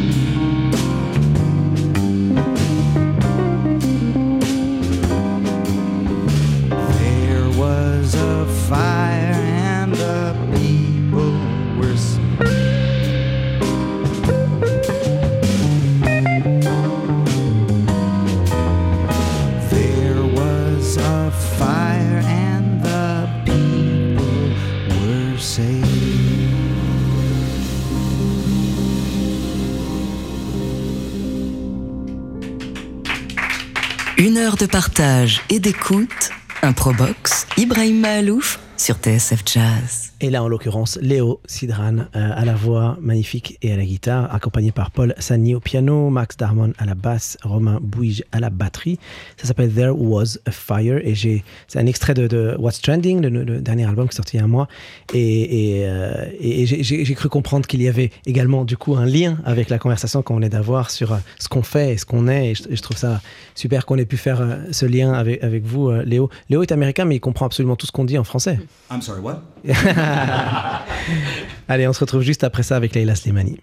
Et d'écoute. Improbox, Ibrahim Mahalouf sur TSF Jazz. Et là, en l'occurrence, Léo Sidran euh, à la voix magnifique et à la guitare, accompagné par Paul Sani au piano, Max Darmon à la basse, Romain Bouige à la batterie. Ça s'appelle There Was a Fire et j'ai, c'est un extrait de, de What's Trending, le, le dernier album qui est sorti il y a un mois. Et, et, euh, et j'ai, cru comprendre qu'il y avait également du coup un lien avec la conversation qu'on venait d'avoir sur euh, ce qu'on fait et ce qu'on est. Et je, trouve ça super qu'on ait pu faire euh, ce lien avec, avec vous, Léo. Léo est américain, mais il comprend absolument tout ce qu'on dit en français. I'm sorry, what? Allez, on se retrouve juste après ça avec Leila Slimani.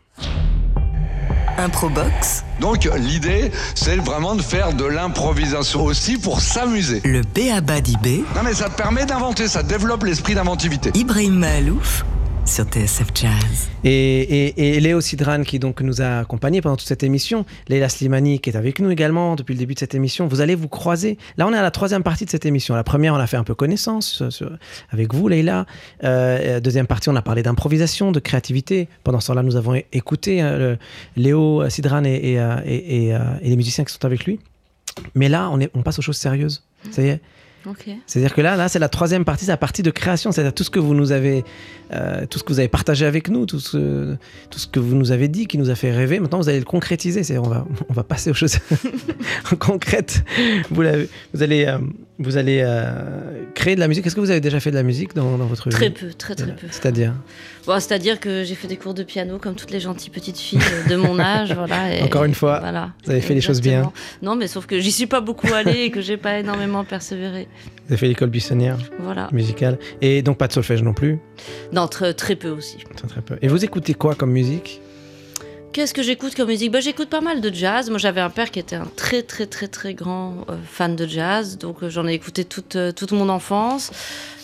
Improbox, Donc l'idée, c'est vraiment de faire de l'improvisation aussi pour s'amuser. le Béaba d'Ibé, Non mais ça te permet d'inventer, ça développe l'esprit d'inventivité. Ibrahim Mahalouf sur TSF Jazz. Et, Léo Sidran qui donc nous a accompagnés pendant toute cette émission, Leila Slimani qui est avec nous également depuis le début de cette émission. Vous allez vous croiser. Là, on est à la troisième partie de cette émission. La première, on a fait un peu connaissance euh, avec vous, Leila. Euh, deuxième partie, on a parlé d'improvisation, de créativité. Pendant ce temps-là, nous avons écouté euh, Léo Sidran et, les musiciens qui sont avec lui. Mais là, on, on passe aux choses sérieuses. Ça y est, C'est-à-dire que là, là, c'est la troisième partie, c'est la partie de création, c'est-à-dire tout ce que vous nous avez, euh, tout ce que vous avez partagé avec nous, tout ce, tout ce que vous nous avez dit, qui nous a fait rêver. Maintenant, vous allez le concrétiser. C'est, on va, on va passer aux choses concrètes. Vous, vous allez, euh, vous allez euh, créer de la musique. Est-ce que vous avez déjà fait de la musique dans, dans votre Très vie peu, très très peu. C'est-à-dire Bon, C'est-à-dire que j'ai fait des cours de piano comme toutes les gentilles petites filles de mon âge. Voilà, et- Encore une fois, voilà, vous avez fait les choses bien. Non, mais sauf que j'y suis pas beaucoup allée et que j'ai pas énormément persévéré. Vous avez fait l'école buissonnière Voilà. musicale et donc pas de solfège non plus. Non, très, très peu aussi. Très, très peu. Et vous écoutez quoi comme musique? Qu'est-ce que j'écoute comme musique? Bah, J'écoute pas mal de jazz. Moi, j'avais un père qui était un très, très, très, très grand euh, fan de jazz. Donc, euh, j'en ai écouté toute, euh, toute mon enfance.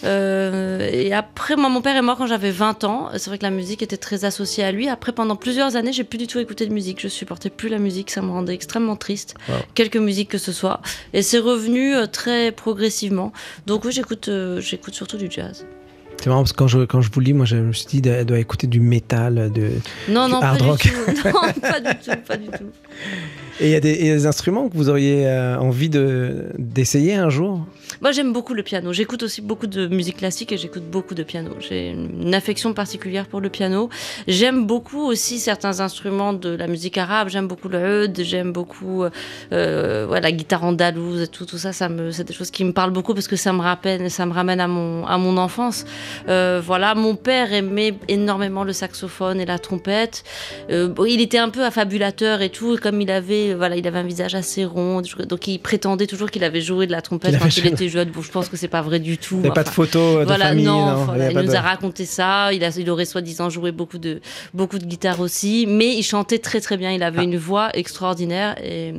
Et après, moi, mon père est mort quand j'avais 20 ans. C'est vrai que la musique était très associée à lui. Après, pendant plusieurs années, j'ai plus du tout écouté de musique. Je supportais plus la musique. Ça me rendait extrêmement triste. Wow. Quelque musique que ce soit. Et c'est revenu très progressivement. Donc, oui, j'écoute j'écoute surtout du jazz. C'est marrant parce que quand je, quand je vous lis, moi je me suis dit, elle doit écouter du métal, de, Non, Du non, hard pas rock. du tout. Non, pas du tout, pas du tout. Et il y a des, instruments que vous auriez euh, envie de- d'essayer un jour? Moi, j'aime beaucoup le piano. J'écoute aussi beaucoup de musique classique et j'écoute beaucoup de piano. J'ai une affection particulière pour le piano. J'aime beaucoup aussi certains instruments de la musique arabe. J'aime beaucoup le oud, j'aime beaucoup euh, ouais, la guitare andalouse et tout, tout ça. ça me, c'est des choses qui me parlent beaucoup parce que ça me rappelle, ça me ramène à mon, à mon enfance. Euh, voilà, mon père aimait énormément le saxophone et la trompette. Euh, il était un peu affabulateur et tout. Et comme il avait, voilà, il avait un visage assez rond, donc il prétendait toujours qu'il avait joué de la trompette Il quand il joué. Bon, je pense que c'est pas vrai du tout. Il n'y a pas de photos de voilà, famille non, voilà, il nous de- a raconté ça. Il, a, il aurait soi-disant joué beaucoup de, beaucoup de guitare aussi, mais il chantait très très bien. Il avait Ah. une voix extraordinaire et,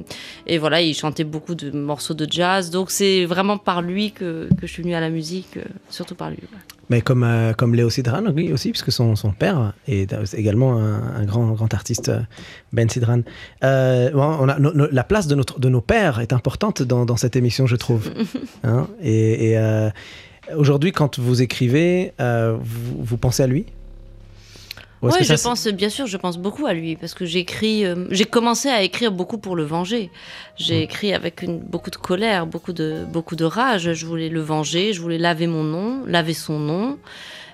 et voilà, il chantait beaucoup de morceaux de jazz. Donc c'est vraiment par lui que, que je suis venue à la musique, euh, surtout par lui. ouais. Mais comme, euh, comme Léo Sidran oui, aussi, puisque son, son père est euh, également un, un grand, grand artiste, euh, Ben Sidran. Euh, bon, on a, no- no- la place de, notre, de nos pères est importante dans, dans cette émission, je trouve. Hein, et et, euh, aujourd'hui, quand vous écrivez, vous, vous pensez à lui? Oui, je ça, pense, bien sûr, je pense beaucoup à lui parce que j'écris, euh, j'ai commencé à écrire beaucoup pour le venger. J'ai écrit avec une, beaucoup de colère, beaucoup de, beaucoup de rage. Je voulais le venger, je voulais laver mon nom, laver son nom.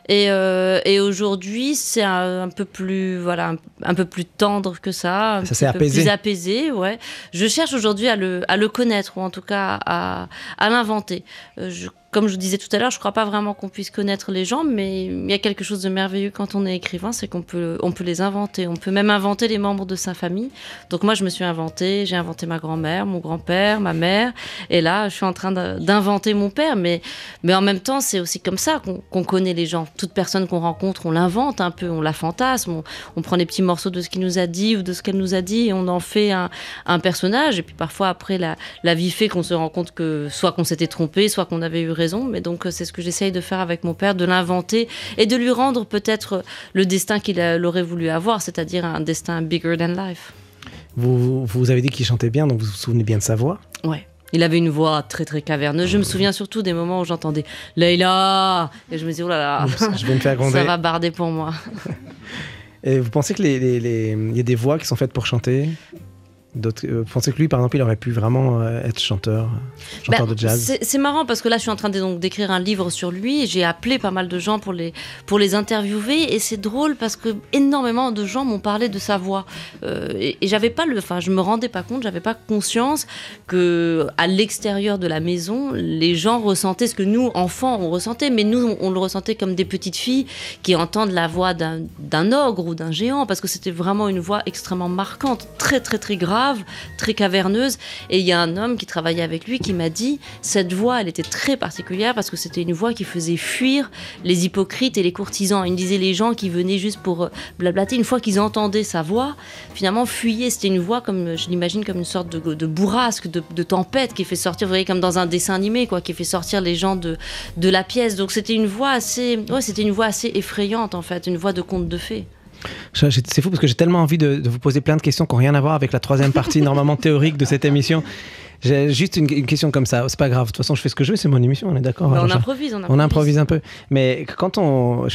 Et, euh, et aujourd'hui, c'est un, un peu plus, voilà, un, un peu plus tendre que ça, un Ça s'est petit peu apaisé. plus apaisé, ouais. Je cherche aujourd'hui à le, à le connaître ou en tout cas à, à l'inventer. Euh, je- comme je disais tout à l'heure, je crois pas vraiment qu'on puisse connaître les gens, mais il y a quelque chose de merveilleux quand on est écrivain, c'est qu'on peut, on peut les inventer. On peut même inventer les membres de sa famille. Donc moi, je me suis inventée, j'ai inventé ma grand-mère, mon grand-père, ma mère, et là, je suis en train d'inventer mon père. Mais, mais en même temps, c'est aussi comme ça qu'on connaît les gens. Toute personne qu'on rencontre, on l'invente un peu, on la fantasme, on, prend des petits morceaux de ce qu'il nous a dit ou de ce qu'elle nous a dit, et on en fait un, un personnage. Et puis parfois, après, la, la vie fait qu'on se rend compte que soit qu'on s'était trompé, soit qu'on avait eu raison. Mais donc, euh, c'est ce que j'essaye de faire avec mon père, de l'inventer et de lui rendre peut-être le destin qu'il aurait voulu avoir, c'est-à-dire un destin bigger than life. vous, vous avez dit qu'il chantait bien, donc vous vous souvenez bien de sa voix? Ouais. Il avait une voix très très caverneuse. Je me souviens surtout des moments où j'entendais Leïla et je me disais oh là là, Je vais me faire gronder. ça va barder pour moi. Et vous pensez que les, les- les- il y a des voix qui sont faites pour chanter? D'autres, euh, vous pensez que lui, par exemple, il aurait pu vraiment euh, être chanteur, chanteur Bah, de jazz? c'est- marrant parce que là, je suis en train de- donc d'écrire un livre sur lui. J'ai appelé pas mal de gens pour les pour les interviewer et c'est drôle parce que énormément de gens m'ont parlé de sa voix Euh, et, et j'avais pas le, enfin, je me rendais pas compte, j'avais pas conscience que à l'extérieur de la maison, les gens ressentaient ce que nous enfants on ressentait, mais nous on, on le ressentait comme des petites filles qui entendent la voix d'un d'un ogre ou d'un géant parce que c'était vraiment une voix extrêmement marquante, très très très grave, très caverneuse. Et il y a un homme qui travaillait avec lui qui m'a dit cette voix, elle était très particulière parce que c'était une voix qui faisait fuir les hypocrites et les courtisans. Il me disait les gens qui venaient juste pour euh, blablater, une fois qu'ils entendaient sa voix, finalement fuyaient. C'était une voix comme, je l'imagine, comme une sorte de, de bourrasque, de, de tempête qui fait sortir, vous voyez, comme dans un dessin animé, quoi, qui fait sortir les gens de, de la pièce. Donc c'était une voix assez, ouais, c'était une voix assez effrayante en fait, une voix de conte de fées. C'est fou parce que j'ai tellement envie de, de vous poser plein de questions qui n'ont rien à voir avec la troisième partie normalement théorique de cette émission. J'ai juste une, une question comme ça. C'est pas grave. De toute façon, je fais ce que je veux. C'est mon émission. On est d'accord. Mais on improvise, on improvise. On improvise un peu. Mais quand on.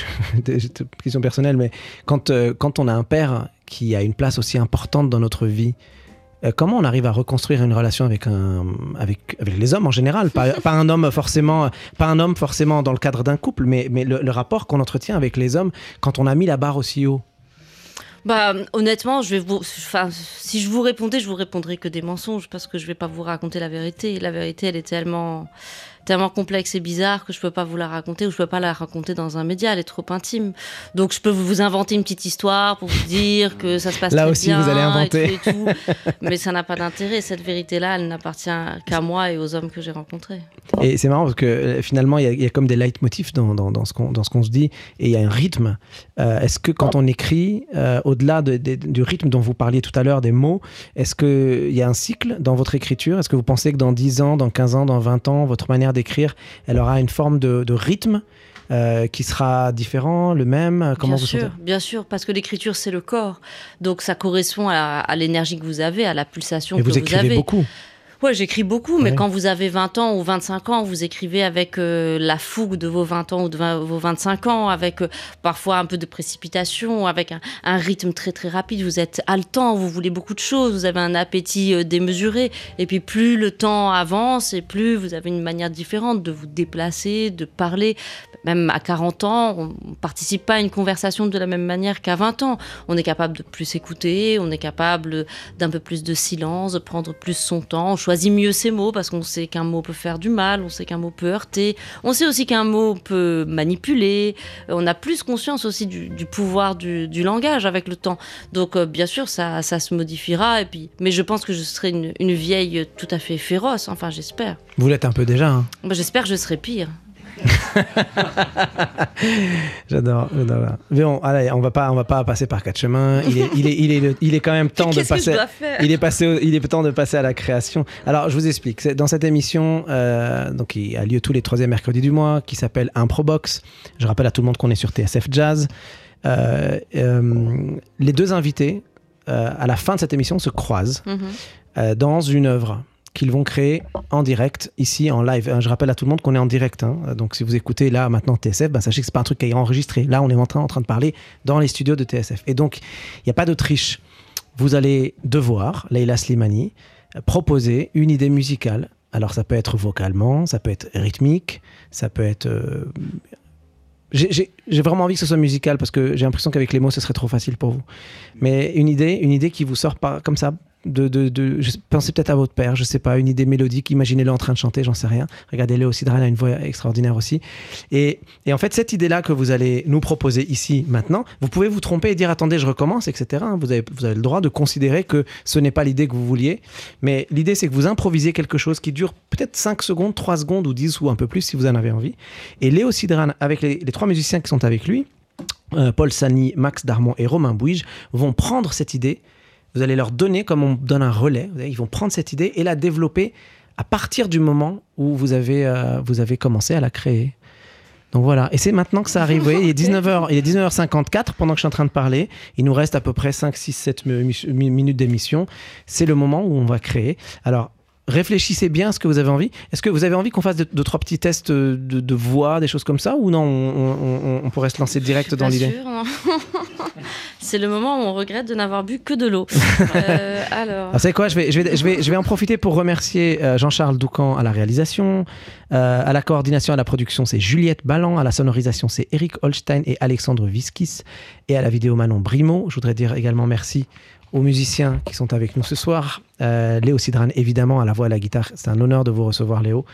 questions personnelles, mais quand, euh, quand on a un père qui a une place aussi importante dans notre vie, euh, comment on arrive à reconstruire une relation avec, un, avec, avec les hommes en général? Pas, pas un homme forcément pas un homme forcément dans le cadre d'un couple, mais, mais le, le rapport qu'on entretient avec les hommes quand on a mis la barre aussi haut. Bah, honnêtement, je vais vous, enfin, si je vous répondais, je vous répondrais que des mensonges parce que je vais pas vous raconter la vérité. La vérité, elle est tellement, tellement complexe et bizarre que je peux pas vous la raconter ou je peux pas la raconter dans un média. Elle est trop intime. Donc, je peux vous inventer une petite histoire pour vous dire que ça se passe Là très aussi, bien vous allez et inventer. tout et tout. Mais ça n'a pas d'intérêt. Cette vérité-là, elle n'appartient qu'à moi et aux hommes que j'ai rencontrés. Et c'est marrant parce que euh, finalement, il y, a- il y a comme des leitmotifs dans, dans, dans ce qu'on se dit et il y a un rythme. Euh, est-ce que quand on écrit, euh, au-delà de- de- du rythme dont vous parliez tout à l'heure, des mots, est-ce qu'il y a un cycle dans votre écriture? Est-ce que vous pensez que dans 10 ans, dans 15 ans, dans 20 ans, votre manière d'écrire, elle aura une forme de, de rythme euh, qui sera différent, le même Comment bien vous sûr, bien sûr, parce que l'écriture c'est le corps, donc ça correspond à, à l'énergie que vous avez, à la pulsation Et que vous vous écrivez avez. beaucoup. Ouais, j'écris beaucoup, mais quand vous avez 20 ans ou 25 ans, vous écrivez avec euh, la fougue de vos 20 ans ou de 20 vos 25 ans, avec euh, parfois un peu de précipitation, avec un, un rythme très très rapide. Vous êtes haletant, vous voulez beaucoup de choses, vous avez un appétit euh, démesuré. Et puis plus le temps avance et plus vous avez une manière différente de vous déplacer, de parler. Même à 40 ans, on ne participe pas à une conversation de la même manière qu'à 20 ans. On est capable de plus écouter, on est capable d'un peu plus de silence, de prendre plus son temps. On choisit mieux ses mots parce qu'on sait qu'un mot peut faire du mal, on sait qu'un mot peut heurter. On sait aussi qu'un mot peut manipuler. Euh, On a plus conscience aussi du, du pouvoir du, du langage avec le temps. Donc, euh, bien sûr, ça, ça se modifiera. Et puis, mais je pense que je serai une, une vieille tout à fait féroce. Enfin, j'espère. Vous l'êtes un peu déjà. hein. Bah, j'espère que je serai pire. J'adore, j'adore. Mais on, allez, on va pas, on va pas passer par quatre chemins. Il est, il est, il est, le- il est quand même temps de Qu'est-ce que je passer. Il est passé, au- il est temps de passer à la création. Alors, je vous explique. Dans cette émission, euh, donc qui a lieu tous les troisièmes mercredis du mois, qui s'appelle Improbox. Je rappelle à tout le monde qu'on est sur TSF Jazz. Euh, euh, les deux invités, à la fin de cette émission, se croisent Mhm. euh, dans une œuvre qu'ils vont créer en direct, ici en live. Euh, Je rappelle à tout le monde qu'on est en direct. hein. Donc si vous écoutez là maintenant TSF, ben, sachez que c'est pas un truc qui est enregistré. Là, on est en train, en train de parler dans les studios de TSF. Et donc, il n'y a pas de triche. Vous allez devoir, Leila Slimani, euh, proposer une idée musicale. Alors ça peut être vocalement, ça peut être rythmique, ça peut être... euh, j'ai vraiment envie que ce soit musical parce que j'ai l'impression qu'avec les mots, ce serait trop facile pour vous. Mais une idée, une idée qui vous sort pas comme ça. De, de, peut-être à votre père, je sais pas, une idée mélodique, imaginez-le en train de chanter, j'en sais rien. Regardez Léo Sidran a une voix extraordinaire aussi. Et, en fait, cette idée-là que vous allez nous proposer ici, maintenant, vous pouvez vous tromper et dire attendez, je recommence, etc. hein. Vous avez, vous avez le droit de considérer que ce n'est pas l'idée que vous vouliez. Mais l'idée, c'est que vous improvisez quelque chose qui dure peut-être 5 secondes, 3 secondes ou 10 ou un peu plus si vous en avez envie. Et Léo Sidran, avec les, les trois musiciens qui sont avec lui, euh, Paul Sani, Max Darmon et Romain Bouige, vont prendre cette idée. Vous allez leur donner, comme on donne un relais, ils vont prendre cette idée et la développer à partir du moment où vous avez, euh, vous avez commencé à la créer. Donc voilà, et c'est maintenant que ça arrive. Vous voyez, il est 19h, il est 19h54 pendant que je suis en train de parler. Il nous reste à peu près 5, 6, 7 mi- mi- minutes d'émission. C'est le moment où on va créer. Alors, réfléchissez bien à ce que vous avez envie. Est-ce que vous avez envie qu'on fasse deux, deux, trois petits tests de, de voix, des choses comme ça Ou non, on, on- on pourrait se lancer direct dans l'idée. C'est le moment où on regrette de n'avoir bu que de l'eau. Euh, alors. Savez quoi je vais, je, vais, je, vais, je vais en profiter pour remercier euh, Jean-Charles Doucan à la réalisation, euh, à la coordination, à la production, c'est Juliette Ballan, à la sonorisation, c'est Eric Holstein et Alexandre Viskis, et à la vidéo Manon Brimo. Je voudrais dire également merci aux musiciens qui sont avec nous ce soir. Euh, Léo Sidran, évidemment, à la voix et à la guitare. C'est un honneur de vous recevoir, Léo.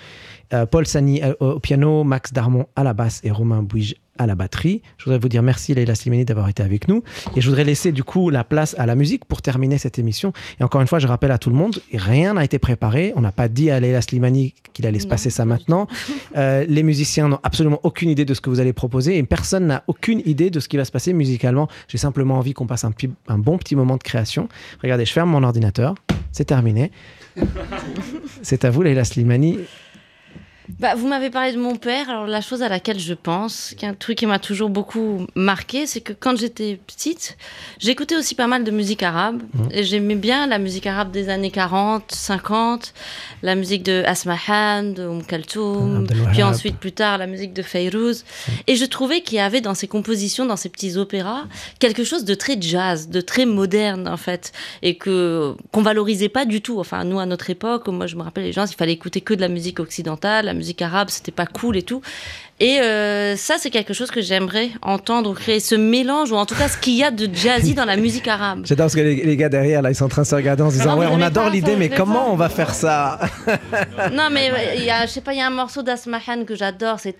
Euh, Paul Sani euh, au piano, Max Darmon à la basse et Romain Bouige à la batterie. Je voudrais vous dire merci, Leila Slimani, d'avoir été avec nous. Et je voudrais laisser du coup la place à la musique pour terminer cette émission. Et encore une fois, je rappelle à tout le monde, rien n'a été préparé. On n'a pas dit à Leila Slimani qu'il allait se passer ça maintenant. Euh, les musiciens n'ont absolument aucune idée de ce que vous allez proposer et personne n'a aucune idée de ce qui va se passer musicalement. J'ai simplement envie qu'on passe un, petit- un bon petit moment de création. Regardez, je ferme mon ordinateur. C'est terminé. C'est à vous, Leila Slimani. Bah, vous m'avez parlé de mon père. Alors, la chose à laquelle je pense, qui est un truc qui m'a toujours beaucoup marqué, c'est que quand j'étais petite, j'écoutais aussi pas mal de musique arabe. Et j'aimais bien la musique arabe des années 40, 50, la musique de Asmahan, de Oum Kaltoum, Wahab. puis ensuite, plus tard, la musique de Fayrouz. Et je trouvais qu'il y avait dans ses compositions, dans ses petits opéras, quelque chose de très jazz, de très moderne, en fait. Et que qu'on valorisait pas du tout. Enfin, nous, à notre époque, moi, je me rappelle les gens, il fallait écouter que de la musique occidentale, musique arabe, c'était pas cool et tout. Et euh, ça, c'est quelque chose que j'aimerais entendre créer ce mélange, ou en tout cas ce qu'il y a de jazzy dans la musique arabe. J'adore parce que les, les gars derrière, là, ils sont en train de se regarder en se disant Non, Ouais, on adore l'idée, mais comment pas. on va faire ça? Non, mais il y a, je sais pas, il y a un morceau d'Asmahan que j'adore, c'est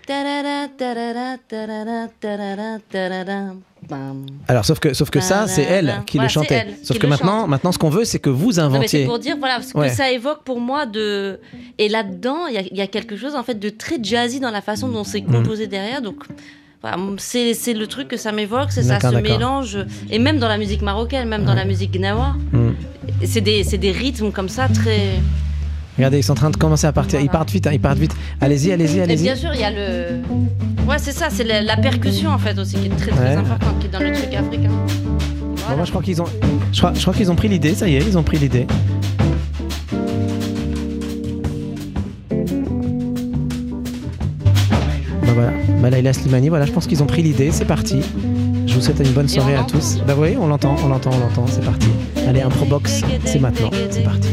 bam. Alors, sauf que, sauf que ça, c'est elle qui Voilà, le chantait. elle Sauf qui que maintenant, chante. maintenant, ce qu'on veut, c'est que vous mais c'est inventiez. pour dire voilà ce que Ouais. ça évoque pour moi de et là-dedans il y a- il y, a quelque chose en fait de très jazzy dans la façon dont c'est Mm. composé derrière donc voilà, c'est le truc que ça m'évoque c'est ça d'accord. mélange et même dans la musique marocaine même dans la musique gnawa Mm. c'est des c'est des rythmes comme ça très Regardez, ils sont en train de commencer à partir. Ils partent vite, hein, ils partent vite. Allez-y, allez-y, allez-y. Bien sûr, il y a le. Ouais, c'est ça, c'est la, percussion en fait aussi qui est très très ouais. importante, qui est dans le truc africain. Bon, moi, je crois qu'ils ont, je crois, je crois qu'ils ont pris l'idée. Ça y est, ils ont pris l'idée. Bah voilà, bah, Malaila Slimani. Voilà, je pense qu'ils ont pris l'idée. C'est parti. Je vous souhaite une bonne soirée à tous. Bah oui, on l'entend, on l'entend, on l'entend. C'est parti. Allez, un Pro Box, c'est maintenant. C'est parti.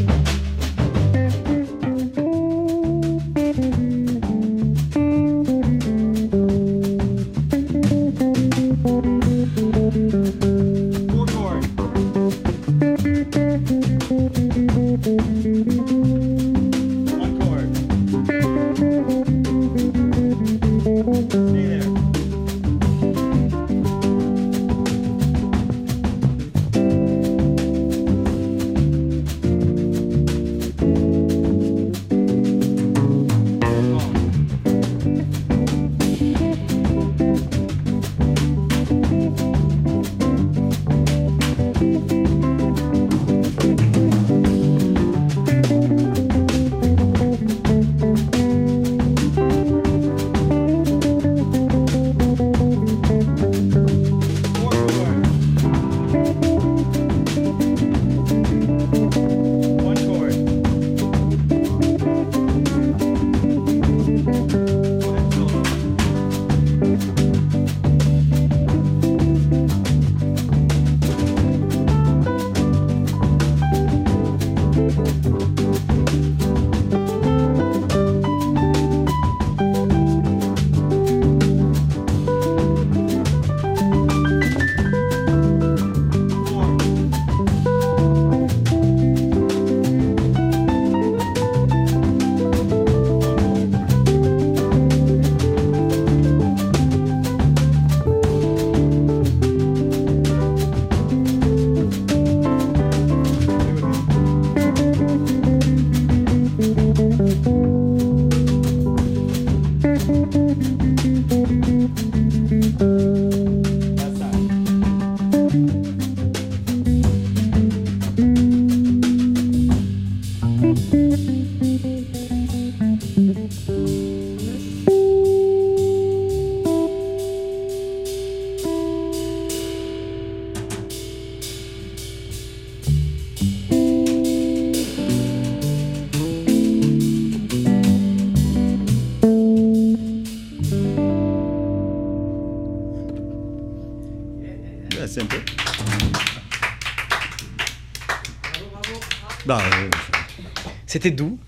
C'était doux,